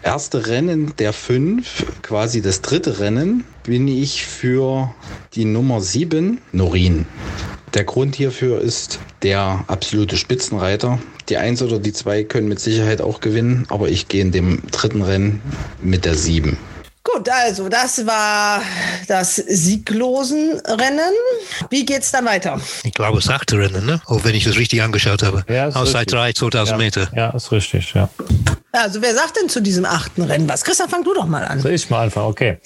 erste Rennen der fünf, quasi das dritte Rennen, bin ich für die Nummer sieben, Norin. Der Grund hierfür ist der absolute Spitzenreiter. Die Eins oder die Zwei können mit Sicherheit auch gewinnen, aber ich gehe in dem dritten Rennen mit der Sieben. Gut, also das war das sieglosen Rennen. Wie geht's dann weiter? Ich glaube, das achte Rennen, ne? Auch wenn ich das richtig angeschaut habe. Ja, Aus seit drei, 2000 ja. Meter. Ja, ist richtig, ja. Also wer sagt denn zu diesem achten Rennen was? Christian, fang du doch mal an. Soll ich mal anfangen? Okay.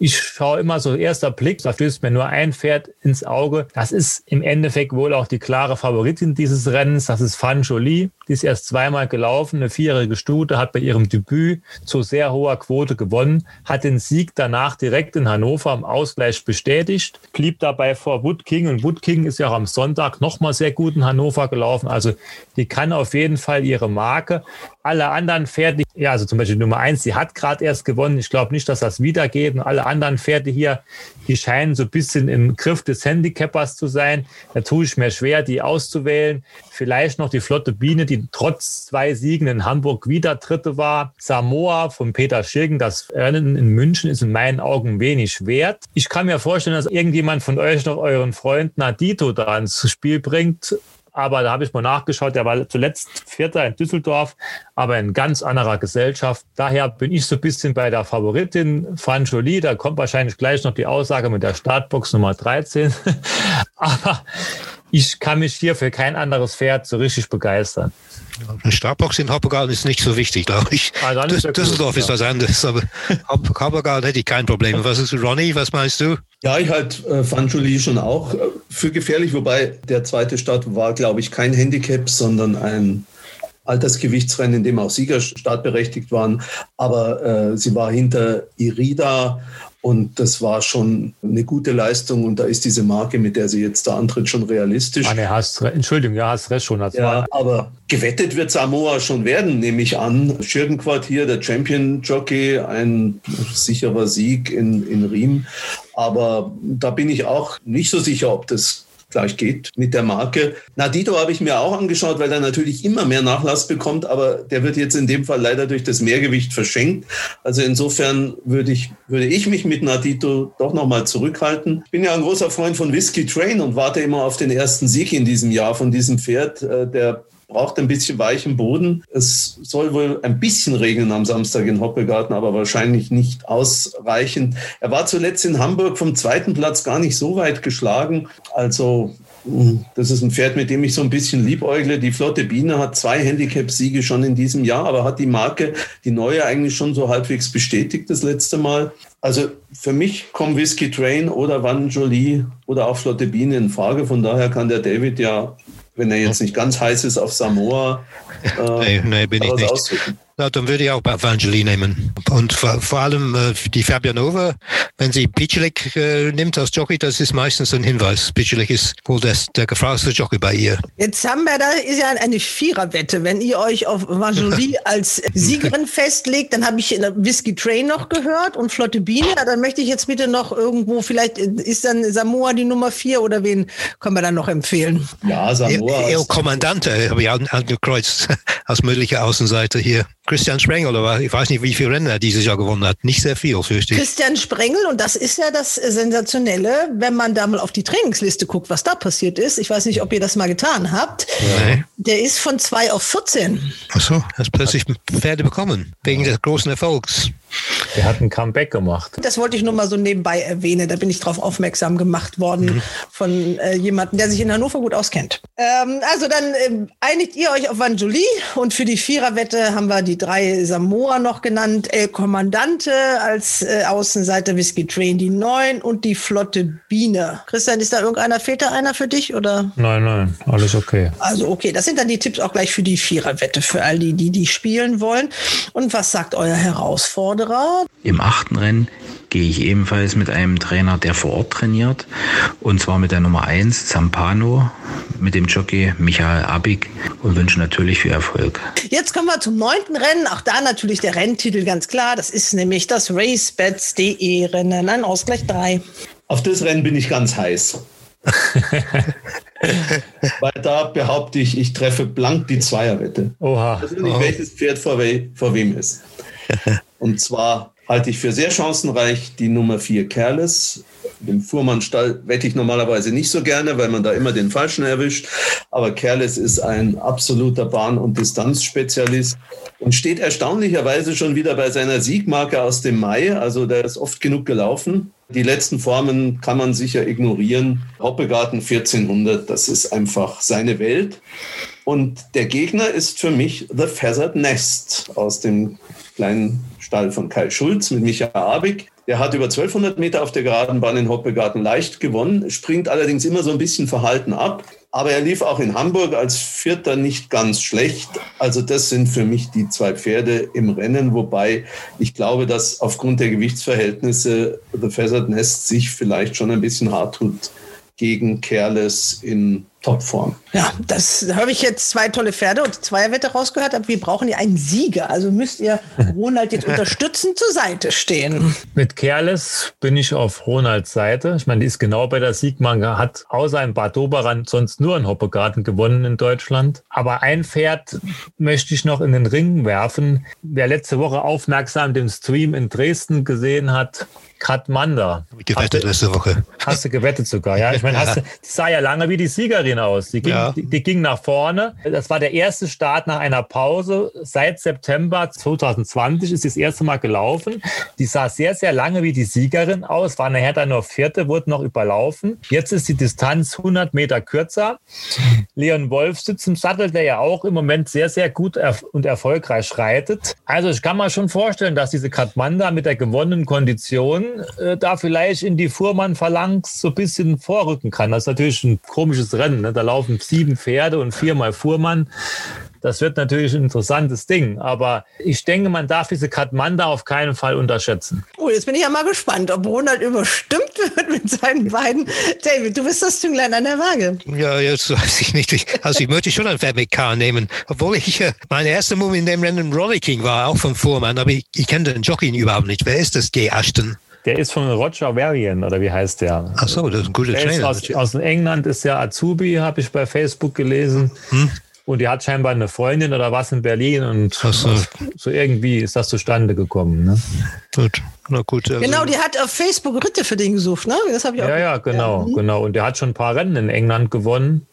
Ich schaue immer so erster Blick, da stößt mir nur ein Pferd ins Auge. Das ist im Endeffekt wohl auch die klare Favoritin dieses Rennens. Das ist Fan Jolie. Die ist erst zweimal gelaufen, eine vierjährige Stute, hat bei ihrem Debüt zu sehr hoher Quote gewonnen, hat den Sieg danach direkt in Hannover am Ausgleich bestätigt, blieb dabei vor Wood King und Wood King ist ja auch am Sonntag nochmal sehr gut in Hannover gelaufen. Also die kann auf jeden Fall ihre Marke. Alle anderen Pferde, ja, also zum Beispiel Nummer eins, die hat gerade erst gewonnen. Ich glaube nicht, dass das wiedergeht. Und alle anderen Pferde hier, die scheinen so ein bisschen im Griff des Handicappers zu sein. Da tue ich mir schwer, die auszuwählen. Vielleicht noch die Flotte Biene, die trotz zwei Siegen in Hamburg wieder Dritte war. Samoa von Peter Schirgen, das Rennen in München ist in meinen Augen wenig wert. Ich kann mir vorstellen, dass irgendjemand von euch noch euren Freund Nadito da ins Spiel bringt aber da habe ich mal nachgeschaut, der war zuletzt Vierter in Düsseldorf, aber in ganz anderer Gesellschaft. Daher bin ich so ein bisschen bei der Favoritin Fran Jolie. Da kommt wahrscheinlich gleich noch die Aussage mit der Startbox Nummer 13. [LAUGHS] aber ich kann mich hier für kein anderes Pferd so richtig begeistern. Eine Startbox in Hoppegarten ist nicht so wichtig, glaube ich. Ah, Düs ja Düsseldorf gut, ist was anderes, aber Hoppegarten hätte ich kein Problem. Was ist Ronny? Was meinst du? Ja, ich halte äh, Fanchuli schon auch äh, für gefährlich, wobei der zweite Start war, glaube ich, kein Handicap, sondern ein Altersgewichtsrennen, in dem auch Sieger startberechtigt waren. Aber äh, sie war hinter Irida und das war schon eine gute Leistung. Und da ist diese Marke, mit der sie jetzt da antritt, schon realistisch. Ah, nee, hast, Entschuldigung, ja, hast recht schon. Ja, aber gewettet wird Samoa schon werden, nehme ich an. Schirgenquartier, der Champion-Jockey, ein sicherer Sieg in, in Riem. Aber da bin ich auch nicht so sicher, ob das gleich geht mit der Marke. Nadito habe ich mir auch angeschaut, weil er natürlich immer mehr Nachlass bekommt, aber der wird jetzt in dem Fall leider durch das Mehrgewicht verschenkt. Also insofern würde ich, würde ich mich mit Nadito doch nochmal zurückhalten. Ich bin ja ein großer Freund von Whiskey Train und warte immer auf den ersten Sieg in diesem Jahr von diesem Pferd. Äh, der braucht ein bisschen weichen Boden. Es soll wohl ein bisschen regnen am Samstag in Hoppegarten, aber wahrscheinlich nicht ausreichend. Er war zuletzt in Hamburg vom zweiten Platz gar nicht so weit geschlagen. Also hm, das ist ein Pferd, mit dem ich so ein bisschen liebäugle. Die Flotte Biene hat zwei Handicap-Siege schon in diesem Jahr, aber hat die Marke, die neue, eigentlich schon so halbwegs bestätigt das letzte Mal. Also für mich kommen Whiskey Train oder Van Jolie oder auch Flotte Biene in Frage. Von daher kann der David ja wenn er jetzt nicht ganz heiß ist auf Samoa. [LAUGHS] Äh, nee, nee, bin ich nicht. Aussuchen. Na, dann würde ich auch Evangeli nehmen. Und vor, vor allem äh, die Fabianova, wenn sie Picelik äh, nimmt als Jockey, das ist meistens ein Hinweis. Picelik ist wohl das, der gefragteste Jockey bei ihr. Jetzt haben wir da, ist ja eine Viererwette. Wenn ihr euch auf Evangeli [LAUGHS] als Siegerin festlegt, dann habe ich Whisky Train noch gehört und Flotte Biene. Dann möchte ich jetzt bitte noch irgendwo, vielleicht ist dann Samoa die Nummer vier oder wen können wir dann noch empfehlen? Ja, Samoa. El Kommandante habe ich angekreuzt [LAUGHS] als mögliche Außenseite hier. Christian Sprengel, aber ich weiß nicht, wie viele Rennen er dieses Jahr gewonnen hat. Nicht sehr viel, fürchte ich. Christian Sprengel, und das ist ja das Sensationelle, wenn man da mal auf die Trainingsliste guckt, was da passiert ist. Ich weiß nicht, ob ihr das mal getan habt. Nee. Der ist von 2 auf 14. Ach so, er hat plötzlich Pferde bekommen, wegen des großen Erfolgs. Der hat ein Comeback gemacht. Das wollte ich nur mal so nebenbei erwähnen. Da bin ich drauf aufmerksam gemacht worden mhm. von äh, jemandem, der sich in Hannover gut auskennt. Ähm, also dann äh, einigt ihr euch auf Vanjoli und für die Viererwette haben wir die drei Samoa noch genannt. El Kommandante als äh, Außenseiter Whisky Train die neun und die Flotte Biene. Christian, ist da irgendeiner, fehlt da einer für dich oder? Nein, nein, alles okay. Also okay, das sind dann die Tipps auch gleich für die Viererwette, für all die, die die spielen wollen. Und was sagt euer Herausforderer? Im achten Rennen gehe ich ebenfalls mit einem Trainer, der vor Ort trainiert. Und zwar mit der Nummer 1, Zampano, mit dem Jockey Michael Abig und wünsche natürlich viel Erfolg. Jetzt kommen wir zum neunten Rennen. Auch da natürlich der Renntitel ganz klar. Das ist nämlich das RaceBets.de Rennen. Ein Ausgleich 3. Auf das Rennen bin ich ganz heiß. [LAUGHS] Weil da behaupte ich, ich treffe blank die Zweierwette. Oha. Ich weiß nicht, welches Pferd vor, we vor wem ist. [LAUGHS] Und zwar halte ich für sehr chancenreich die Nummer 4 Careless. Im Fuhrmannstall wette ich normalerweise nicht so gerne, weil man da immer den Falschen erwischt. Aber Careless ist ein absoluter Bahn- und Distanzspezialist und steht erstaunlicherweise schon wieder bei seiner Siegmarke aus dem Mai. Also der ist oft genug gelaufen. Die letzten Formen kann man sicher ignorieren. Hoppegarten 1400, das ist einfach seine Welt. Und der Gegner ist für mich The Feathered Nest aus dem kleinen Stall von Kai Schulz mit Michael Abig. Der hat über 1200 Meter auf der geraden Bahn in Hoppegarten leicht gewonnen, springt allerdings immer so ein bisschen verhalten ab. Aber er lief auch in Hamburg als Vierter nicht ganz schlecht. Also das sind für mich die zwei Pferde im Rennen, wobei ich glaube, dass aufgrund der Gewichtsverhältnisse The Feathered Nest sich vielleicht schon ein bisschen hart tut gegen Careless in Topform. Ja, das habe ich jetzt zwei tolle Pferde und Zweierwette rausgehört, aber wir brauchen ja einen Sieger. Also müsst ihr Ronald jetzt [LAUGHS] unterstützend zur Seite stehen. Mit Careless bin ich auf Ronalds Seite. Ich meine, die ist genau bei der Siegmanga, hat außer im Bad Doberan sonst nur einen Hoppegarten gewonnen in Deutschland. Aber ein Pferd möchte ich noch in den Ring werfen. Wer letzte Woche aufmerksam den Stream in Dresden gesehen hat, Katmanda. Gewettet letzte Woche. Hast du gewettet sogar, ja? Ich meine, du, die sah ja lange wie die Siegerin aus. Die ging, ja. die, die, ging nach vorne. Das war der erste Start nach einer Pause. Seit September 2020 ist das erste Mal gelaufen. Die sah sehr, sehr lange wie die Siegerin aus, war nachher dann nur Vierte, wurde noch überlaufen. Jetzt ist die Distanz 100 Meter kürzer. Leon Wolf sitzt im Sattel, der ja auch im Moment sehr, sehr gut erf und erfolgreich reitet. Also ich kann mir schon vorstellen, dass diese Katmanda mit der gewonnenen Kondition äh, da vielleicht in die Fuhrmann-Phalanx so ein bisschen vorrücken kann. Das ist natürlich ein komisches Rennen. Ne? Da laufen sieben Pferde und viermal Fuhrmann. Das wird natürlich ein interessantes Ding. Aber ich denke, man darf diese Katmanda auf keinen Fall unterschätzen. Oh, jetzt bin ich ja mal gespannt, ob Ronald überstimmt wird mit seinen beiden. David, du bist das Zünglein an der Waage. Ja, jetzt weiß ich nicht. Also ich möchte schon ein Pferd mit K nehmen. Obwohl ich, äh, meine erste Move in dem Rennen Rollicking war, auch vom Fuhrmann. Aber ich, ich kenne den Jockey überhaupt nicht. Wer ist das, G. Ashton? Der ist von Roger Varian, oder wie heißt der? Ach so, das ist ein guter Trainer. Aus, aus England ist der Azubi, habe ich bei Facebook gelesen. Hm? Und die hat scheinbar eine Freundin oder was in Berlin und so. so. irgendwie ist das zustande gekommen. Ne? Gut. Na gut, also genau, die hat auf Facebook Ritte für den gesucht, ne? Das habe ich auch. Ja, ja, genau, ja. genau. Und der hat schon ein paar Rennen in England gewonnen.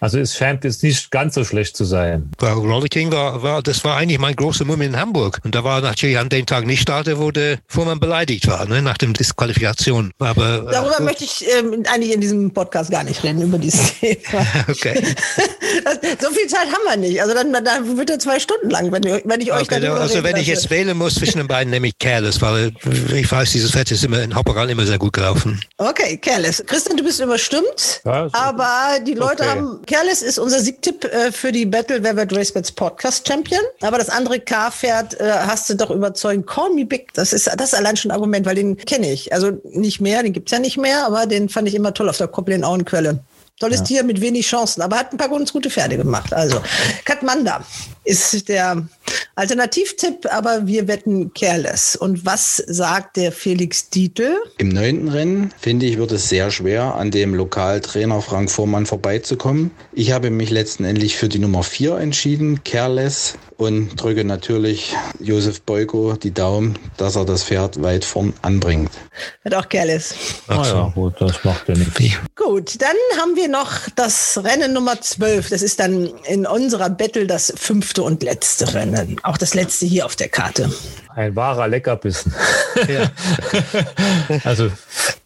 Also es scheint jetzt nicht ganz so schlecht zu sein. Rolly King war, war, das war eigentlich mein großer Moment in Hamburg. Und da war natürlich an dem Tag nicht starte, wo der Fuhrmann beleidigt war, ne, nach dem Disqualifikation. Aber, äh, Darüber äh, möchte ich ähm, eigentlich in diesem Podcast gar nicht reden, über dieses [LAUGHS] Thema. okay. [LAUGHS] so viel Zeit haben wir nicht. Also dann, dann wird er zwei Stunden lang, wenn, wenn ich euch okay, Also wenn ich jetzt wählen muss zwischen den beiden, nehme ich Careless Careless, weil ich weiß, dieses Fett ist immer in Hopperan immer sehr gut gelaufen. Okay, Careless. Christian, du bist überstimmt, Ja, aber die Leute okay. haben, Careless ist unser Siegtipp äh, für die Battle Velvet Racebets Podcast Champion, aber das andere K-Pferd äh, hast du doch überzeugt. Call me big, das ist, das ist allein schon ein Argument, weil den kenne ich. Also nicht mehr, den gibt's ja nicht mehr, aber den fand ich immer toll auf der Koppeln Auenquelle. Tolles Tier mit wenig Chancen, aber hat ein paar ganz gute Pferde gemacht. Also, Katmanda ist der Alternativtipp, aber wir wetten Careless. Und was sagt der Felix Dietl? Im neunten Rennen, finde ich, wird es sehr schwer, an dem Lokaltrainer Frank Vormann vorbeizukommen. Ich habe mich letztendlich für die Nummer vier entschieden, Careless, und drücke natürlich Josef Beuko die Daumen, dass er das Pferd weit vorn anbringt. Hat auch Careless. Ah, ja, gut, das macht ja nichts. Gut, dann haben wir noch das Rennen Nummer 12. Das ist dann in unserer Battle das fünfte und letzte Rennen. Auch das letzte hier auf der Karte. Ein wahrer Leckerbissen. [LAUGHS] [LAUGHS] also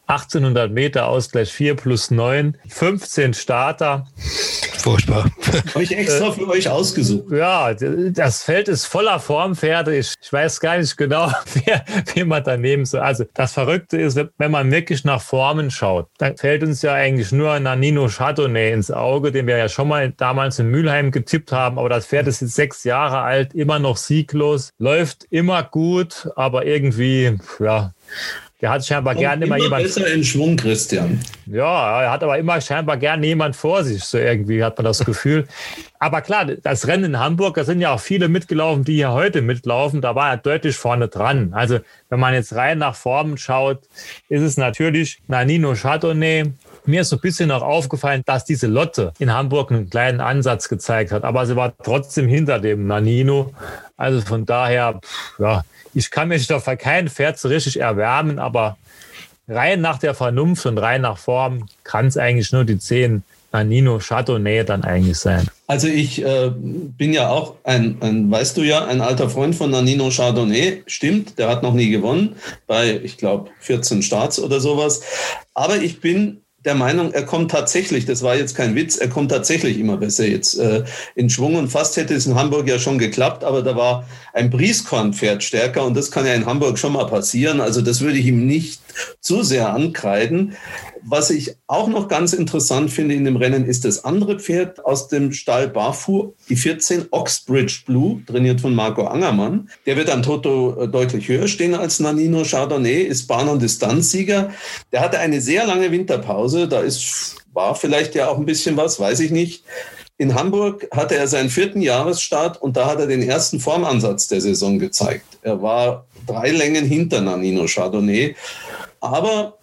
1800 Meter Ausgleich 4 plus 9, 15 Starter. Furchtbar. Euch extra für euch ausgesucht. Ja, das Feld ist voller Formpferde. Ich, ich weiß gar nicht genau, [LAUGHS] wer, wen man da nehmen soll. Also das Verrückte ist, wenn man wirklich nach Formen schaut, dann fällt uns ja eigentlich nur Nanino Chardonnay ins Auge, den wir ja schon mal damals in Mülheim getippt haben. Aber das Pferd ist jetzt sechs Jahre alt, immer noch sieglos, läuft immer gut, aber irgendwie, ja, der hat scheinbar gerne immer, immer jemand. besser in Schwung, Christian. Ja, er hat aber immer scheinbar gerne jemand vor sich, so irgendwie hat man das Gefühl. Aber klar, das Rennen in Hamburg, da sind ja auch viele mitgelaufen, die hier heute mitlaufen. Da war er deutlich vorne dran. Also, wenn man jetzt rein nach Formen schaut, ist es natürlich Nanino Chardonnay. Mir ist so ein bisschen noch aufgefallen, dass diese Lotte in Hamburg einen kleinen Ansatz gezeigt hat, aber sie war trotzdem hinter dem Nanino. Also von daher, ja, ich kann mich doch für kein Pferd so richtig erwärmen, aber rein nach der Vernunft und rein nach Form kann es eigentlich nur die 10 Nanino Chardonnay dann eigentlich sein. Also ich äh, bin ja auch ein, ein, weißt du ja, ein alter Freund von Nanino Chardonnay. Stimmt, der hat noch nie gewonnen bei, ich glaube, 14 Starts oder sowas. Aber ich bin der Meinung, er kommt tatsächlich, das war jetzt kein Witz, er kommt tatsächlich immer besser jetzt äh, in Schwung und fast hätte es in Hamburg ja schon geklappt, aber da war ein Brieskornpferd stärker und das kann ja in Hamburg schon mal passieren. Also das würde ich ihm nicht zu sehr ankreiden. Was ich auch noch ganz interessant finde in dem Rennen ist das andere Pferd aus dem Stall Barfu, die 14 Oxbridge Blue, trainiert von Marco Angermann. Der wird am Toto äh, deutlich höher stehen als Nanino Chardonnay, ist Bahn- und Distanzsieger. Der hatte eine sehr lange Winterpause, da ist, war vielleicht ja auch ein bisschen was, weiß ich nicht. In Hamburg hatte er seinen vierten Jahresstart und da hat er den ersten Formansatz der Saison gezeigt. Er war drei Längen hinter Nanino Chardonnay. Aber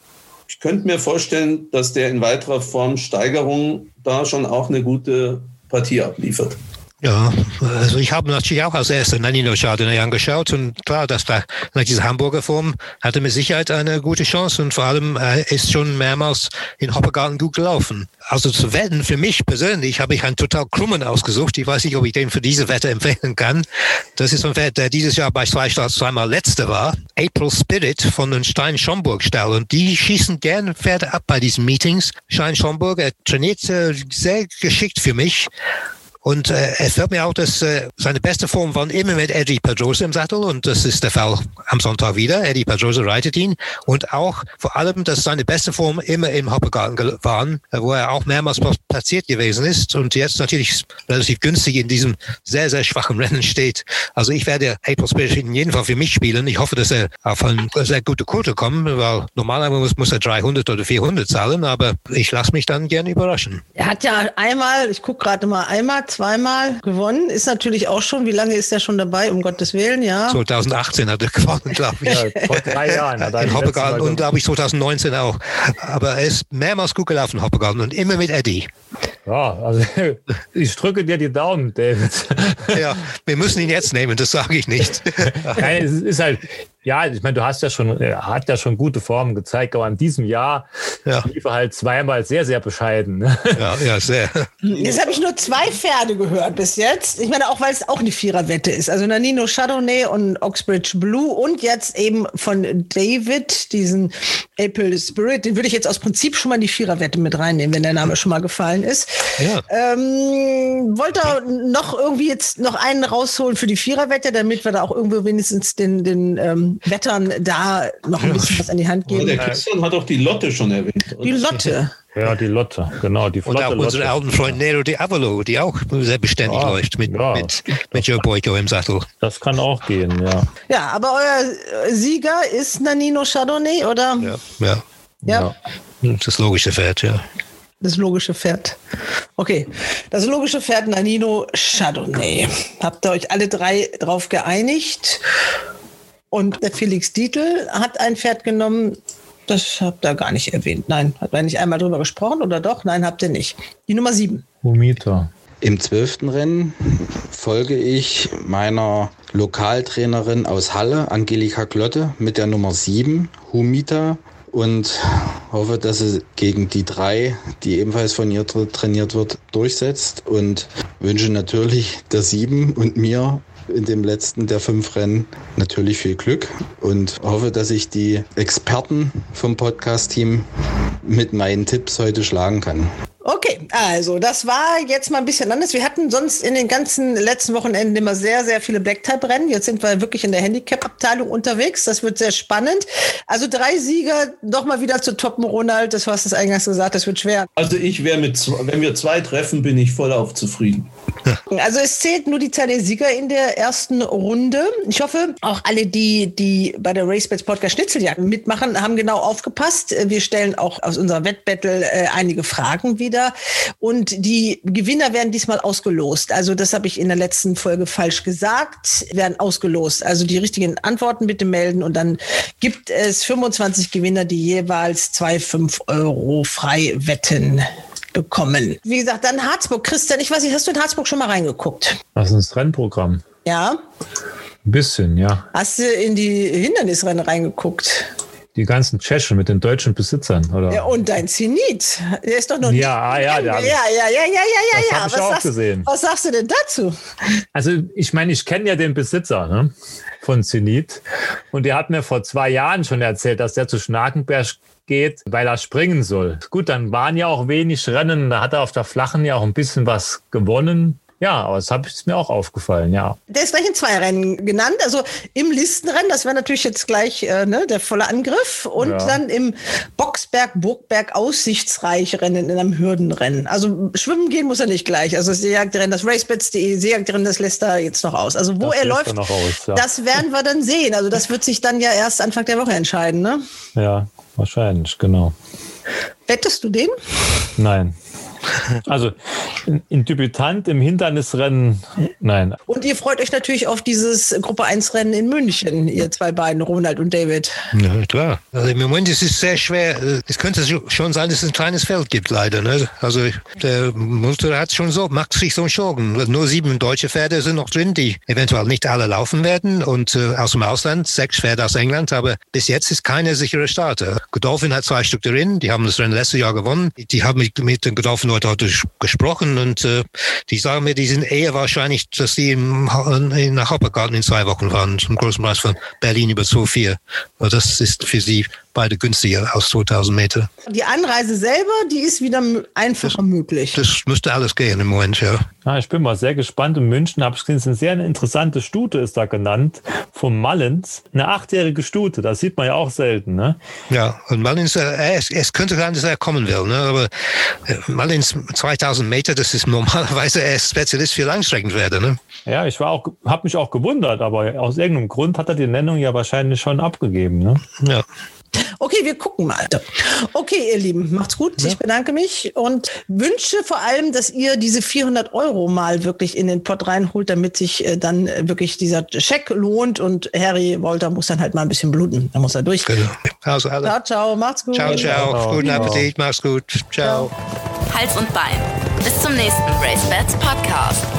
ich könnte mir vorstellen, dass der in weiterer Formsteigerung da schon auch eine gute Partie abliefert. Ja, also ich habe natürlich auch als erster Nanino Chardonnay angeschaut und klar, dass da nach dieser Hamburger Form hatte mit Sicherheit eine gute Chance und vor allem äh, ist schon mehrmals in Hoppegarten gut gelaufen. Also zu wetten, für mich persönlich habe ich einen total krummen ausgesucht. Ich weiß nicht, ob ich den für diese Wette empfehlen kann. Das ist ein Pferd, der dieses Jahr bei zwei Starts zweimal letzter war. April Spirit von den Stein Schomburg Stall und die schießen gerne Pferde ab bei diesen Meetings. Stein Schomburg, er trainiert äh, sehr geschickt für mich. Und äh, es fällt mir auch, dass äh, seine beste Form war immer mit Eddie Pedrosa im Sattel und das ist der Fall am Sonntag wieder. Eddie Pedrosa reitet ihn und auch vor allem, dass seine beste Form immer im Hoppegarten waren, äh, wo er auch mehrmals platziert gewesen ist und jetzt natürlich relativ günstig in diesem sehr, sehr schwachen [LAUGHS] Rennen steht. Also ich werde April Spirit in jedem Fall für mich spielen. Ich hoffe, dass er auf eine sehr gute Quote kommt, weil normalerweise muss, muss er 300 oder 400 zahlen, aber ich lasse mich dann gerne überraschen. Er hat ja einmal, ich gucke gerade mal, einmal, zweimal gewonnen. Ist natürlich auch schon, wie lange ist er schon dabei, um Gottes Willen, ja? 2018 hat er gewonnen, glaube ich. Ja, vor drei Jahren hat er in Hoppegarten und glaube ich 2019 auch. Aber er ist mehrmals gut gelaufen, Hoppegarten und immer mit Eddie. Ja, also [LAUGHS] ich drücke dir die Daumen, David. Ja, wir müssen ihn jetzt nehmen, das sage ich nicht. [LAUGHS] Nein, es ist halt, ja, ich meine, du hast ja schon, er hat ja schon gute Formen gezeigt, aber in diesem Jahr Ja. lief er halt zweimal sehr, sehr bescheiden. ne? Ja, ja, sehr. Jetzt habe ich nur zwei Pferde gehört bis jetzt. Ich meine, auch weil es auch eine Viererwette ist. Also Nanino Chardonnay und Oxbridge Blue und jetzt eben von David, diesen Apple Spirit. Den würde ich jetzt aus Prinzip schon mal in die Viererwette mit reinnehmen, wenn der Name schon mal gefallen ist. Ja. Ähm, wollte er noch irgendwie jetzt noch einen rausholen für die Viererwette, damit wir da auch irgendwo wenigstens den, den ähm, unseren Wettern da noch ein bisschen was an die Hand geben. der Christian hat auch die Lotte schon erwähnt. Die Lotte. Ja, die Lotte, genau. Die Und auch unsere alten Freund Nero Di Avalo, die auch sehr beständig Ja, läuft mit, ja. mit, mit Joe Boyko im Sattel. Das kann auch gehen, ja. Ja, aber euer Sieger ist Nanino Chardonnay, oder? Ja, ja. Ja. Das logische Pferd, ja. Das logische Pferd. Okay, das logische Pferd Nanino Chardonnay. Habt ihr euch alle drei drauf geeinigt? Und der Felix Dietl hat ein Pferd genommen, das habt ihr gar nicht erwähnt. Nein, hat man nicht einmal drüber gesprochen oder doch? Nein, habt ihr nicht. Die Nummer sieben. Humita. Im zwölften Rennen folge ich meiner Lokaltrainerin aus Halle, Angelika Klotte, mit der Nummer 7, Humita, und hoffe, dass sie gegen die drei, die ebenfalls von ihr tra trainiert wird, durchsetzt und wünsche natürlich der 7 und mir in dem letzten der fünf Rennen natürlich viel Glück und hoffe, dass ich die Experten vom Podcast-Team mit meinen Tipps heute schlagen kann. Okay, also das war jetzt mal ein bisschen anders. Wir hatten sonst in den ganzen letzten Wochenenden immer sehr, sehr viele Black-Type-Rennen. Jetzt sind wir wirklich in der Handicap-Abteilung unterwegs. Das wird sehr spannend. Also drei Sieger, noch mal wieder zu toppen, Ronald. Das hast du eingangs gesagt, das wird schwer. Also ich wäre mit, wenn wir zwei treffen, bin ich voll auf zufrieden. Also es zählt nur die Zahl der Sieger in der ersten Runde. Ich hoffe, auch alle, die, die bei der RaceBets Podcast Schnitzeljagd mitmachen, haben genau aufgepasst. Wir stellen auch aus unserer Wettbattle äh, einige Fragen wieder. Und die Gewinner werden diesmal ausgelost. Also das habe ich in der letzten Folge falsch gesagt. Werden ausgelost. Also die richtigen Antworten bitte melden und dann gibt es 25 Gewinner, die jeweils zwei 5 Euro frei wetten bekommen. Wie gesagt, dann Harzburg. Christian, ich weiß nicht, hast du in Harzburg schon mal reingeguckt? Das ist das Rennprogramm. Ja? Ein bisschen, ja. Hast du in die Hindernisrennen reingeguckt? Die ganzen Tschechen mit den deutschen Besitzern, oder? Ja, und dein Zenit. Der ist doch noch nicht. Ja, ah, ja, der ja, ja, ja, ja, ja, ja, Das ja. hab ich was, auch sagst, gesehen. was sagst du denn dazu? Also ich meine, ich kenne ja den Besitzer ne, von Zenit und der hat mir vor zwei Jahren schon erzählt, dass der zu Schnakenberg geht, weil er springen soll. Gut, dann waren ja auch wenig Rennen, da hat er auf der Flachen ja auch ein bisschen was gewonnen. Ja, aber das ist mir auch aufgefallen, ja. Der ist gleich in zwei Rennen genannt. Also im Listenrennen, das wäre natürlich jetzt gleich äh, ne, der volle Angriff. Und Ja. dann im Boxberg, Burgberg, Aussichtsreich Rennen in einem Hürdenrennen. Also schwimmen gehen muss er nicht gleich. Also das Seejagdrennen, das Racebets.de Seejagdrennen, das lässt er jetzt noch aus. Also wo Das er läuft, er aus, ja. das werden wir dann sehen. Also das wird sich dann ja erst Anfang der Woche entscheiden. Ne? Ja, wahrscheinlich, genau. Wettest du den? Nein. [LAUGHS] Also in, Debütant im Hindernisrennen, nein. Und ihr freut euch natürlich auf dieses Gruppe 1 Rennen in München, ihr zwei beiden, Ronald und David. Ja, klar. Also im Moment ist es sehr schwer. Es könnte schon sein, dass es ein kleines Feld gibt, leider. Ne? Also der Munster hat schon so, macht sich so Sorgen. Nur sieben deutsche Pferde sind noch drin, die eventuell nicht alle laufen werden. Und äh, aus dem Ausland, sechs Pferde aus England. Aber bis jetzt ist keine sichere Starter. Godolphin hat zwei Stück drin, die haben das Rennen letztes Jahr gewonnen. Die haben mit, mit den Godolphin Leuten heute gesprochen und äh, die sagen mir, die sind eher wahrscheinlich, dass die im, in der Hoppergarten in zwei Wochen waren, zum großen Preis von Berlin über 2,4. Also das ist für sie beide günstiger aus 2000 Meter. Die Anreise selber, die ist wieder einfacher möglich. Das müsste alles gehen im Moment, ja. Ja, ich bin mal sehr gespannt. In München habe ich gesehen, es ist eine sehr interessante Stute, ist da genannt, vom Mallens. Eine achtjährige Stute, das sieht man ja auch selten. Ne? Ja, und Mullins, äh, es, es könnte sein, dass er kommen will, ne? aber äh, Mullins 2000 Meter, das ist [LAUGHS] normalerweise er ist Spezialist für Langstreckenpferde. Ne? Ja, ich war auch, habe mich auch gewundert, aber aus irgendeinem Grund hat er die Nennung ja wahrscheinlich schon abgegeben. Ne? Ja. Okay, wir gucken mal. Okay, ihr Lieben, macht's gut. Ich bedanke mich und wünsche vor allem, dass ihr diese 400 Euro mal wirklich in den Pott reinholt, damit sich äh, dann äh, wirklich dieser Scheck lohnt und Harry Wolter muss dann halt mal ein bisschen bluten. Da muss er durch. Genau. Also alle. Ciao, ciao, macht's gut. Ciao, ciao. Guten Appetit, mach's gut. Ciao. Hals und Bein. Bis zum nächsten Race Bats Podcast.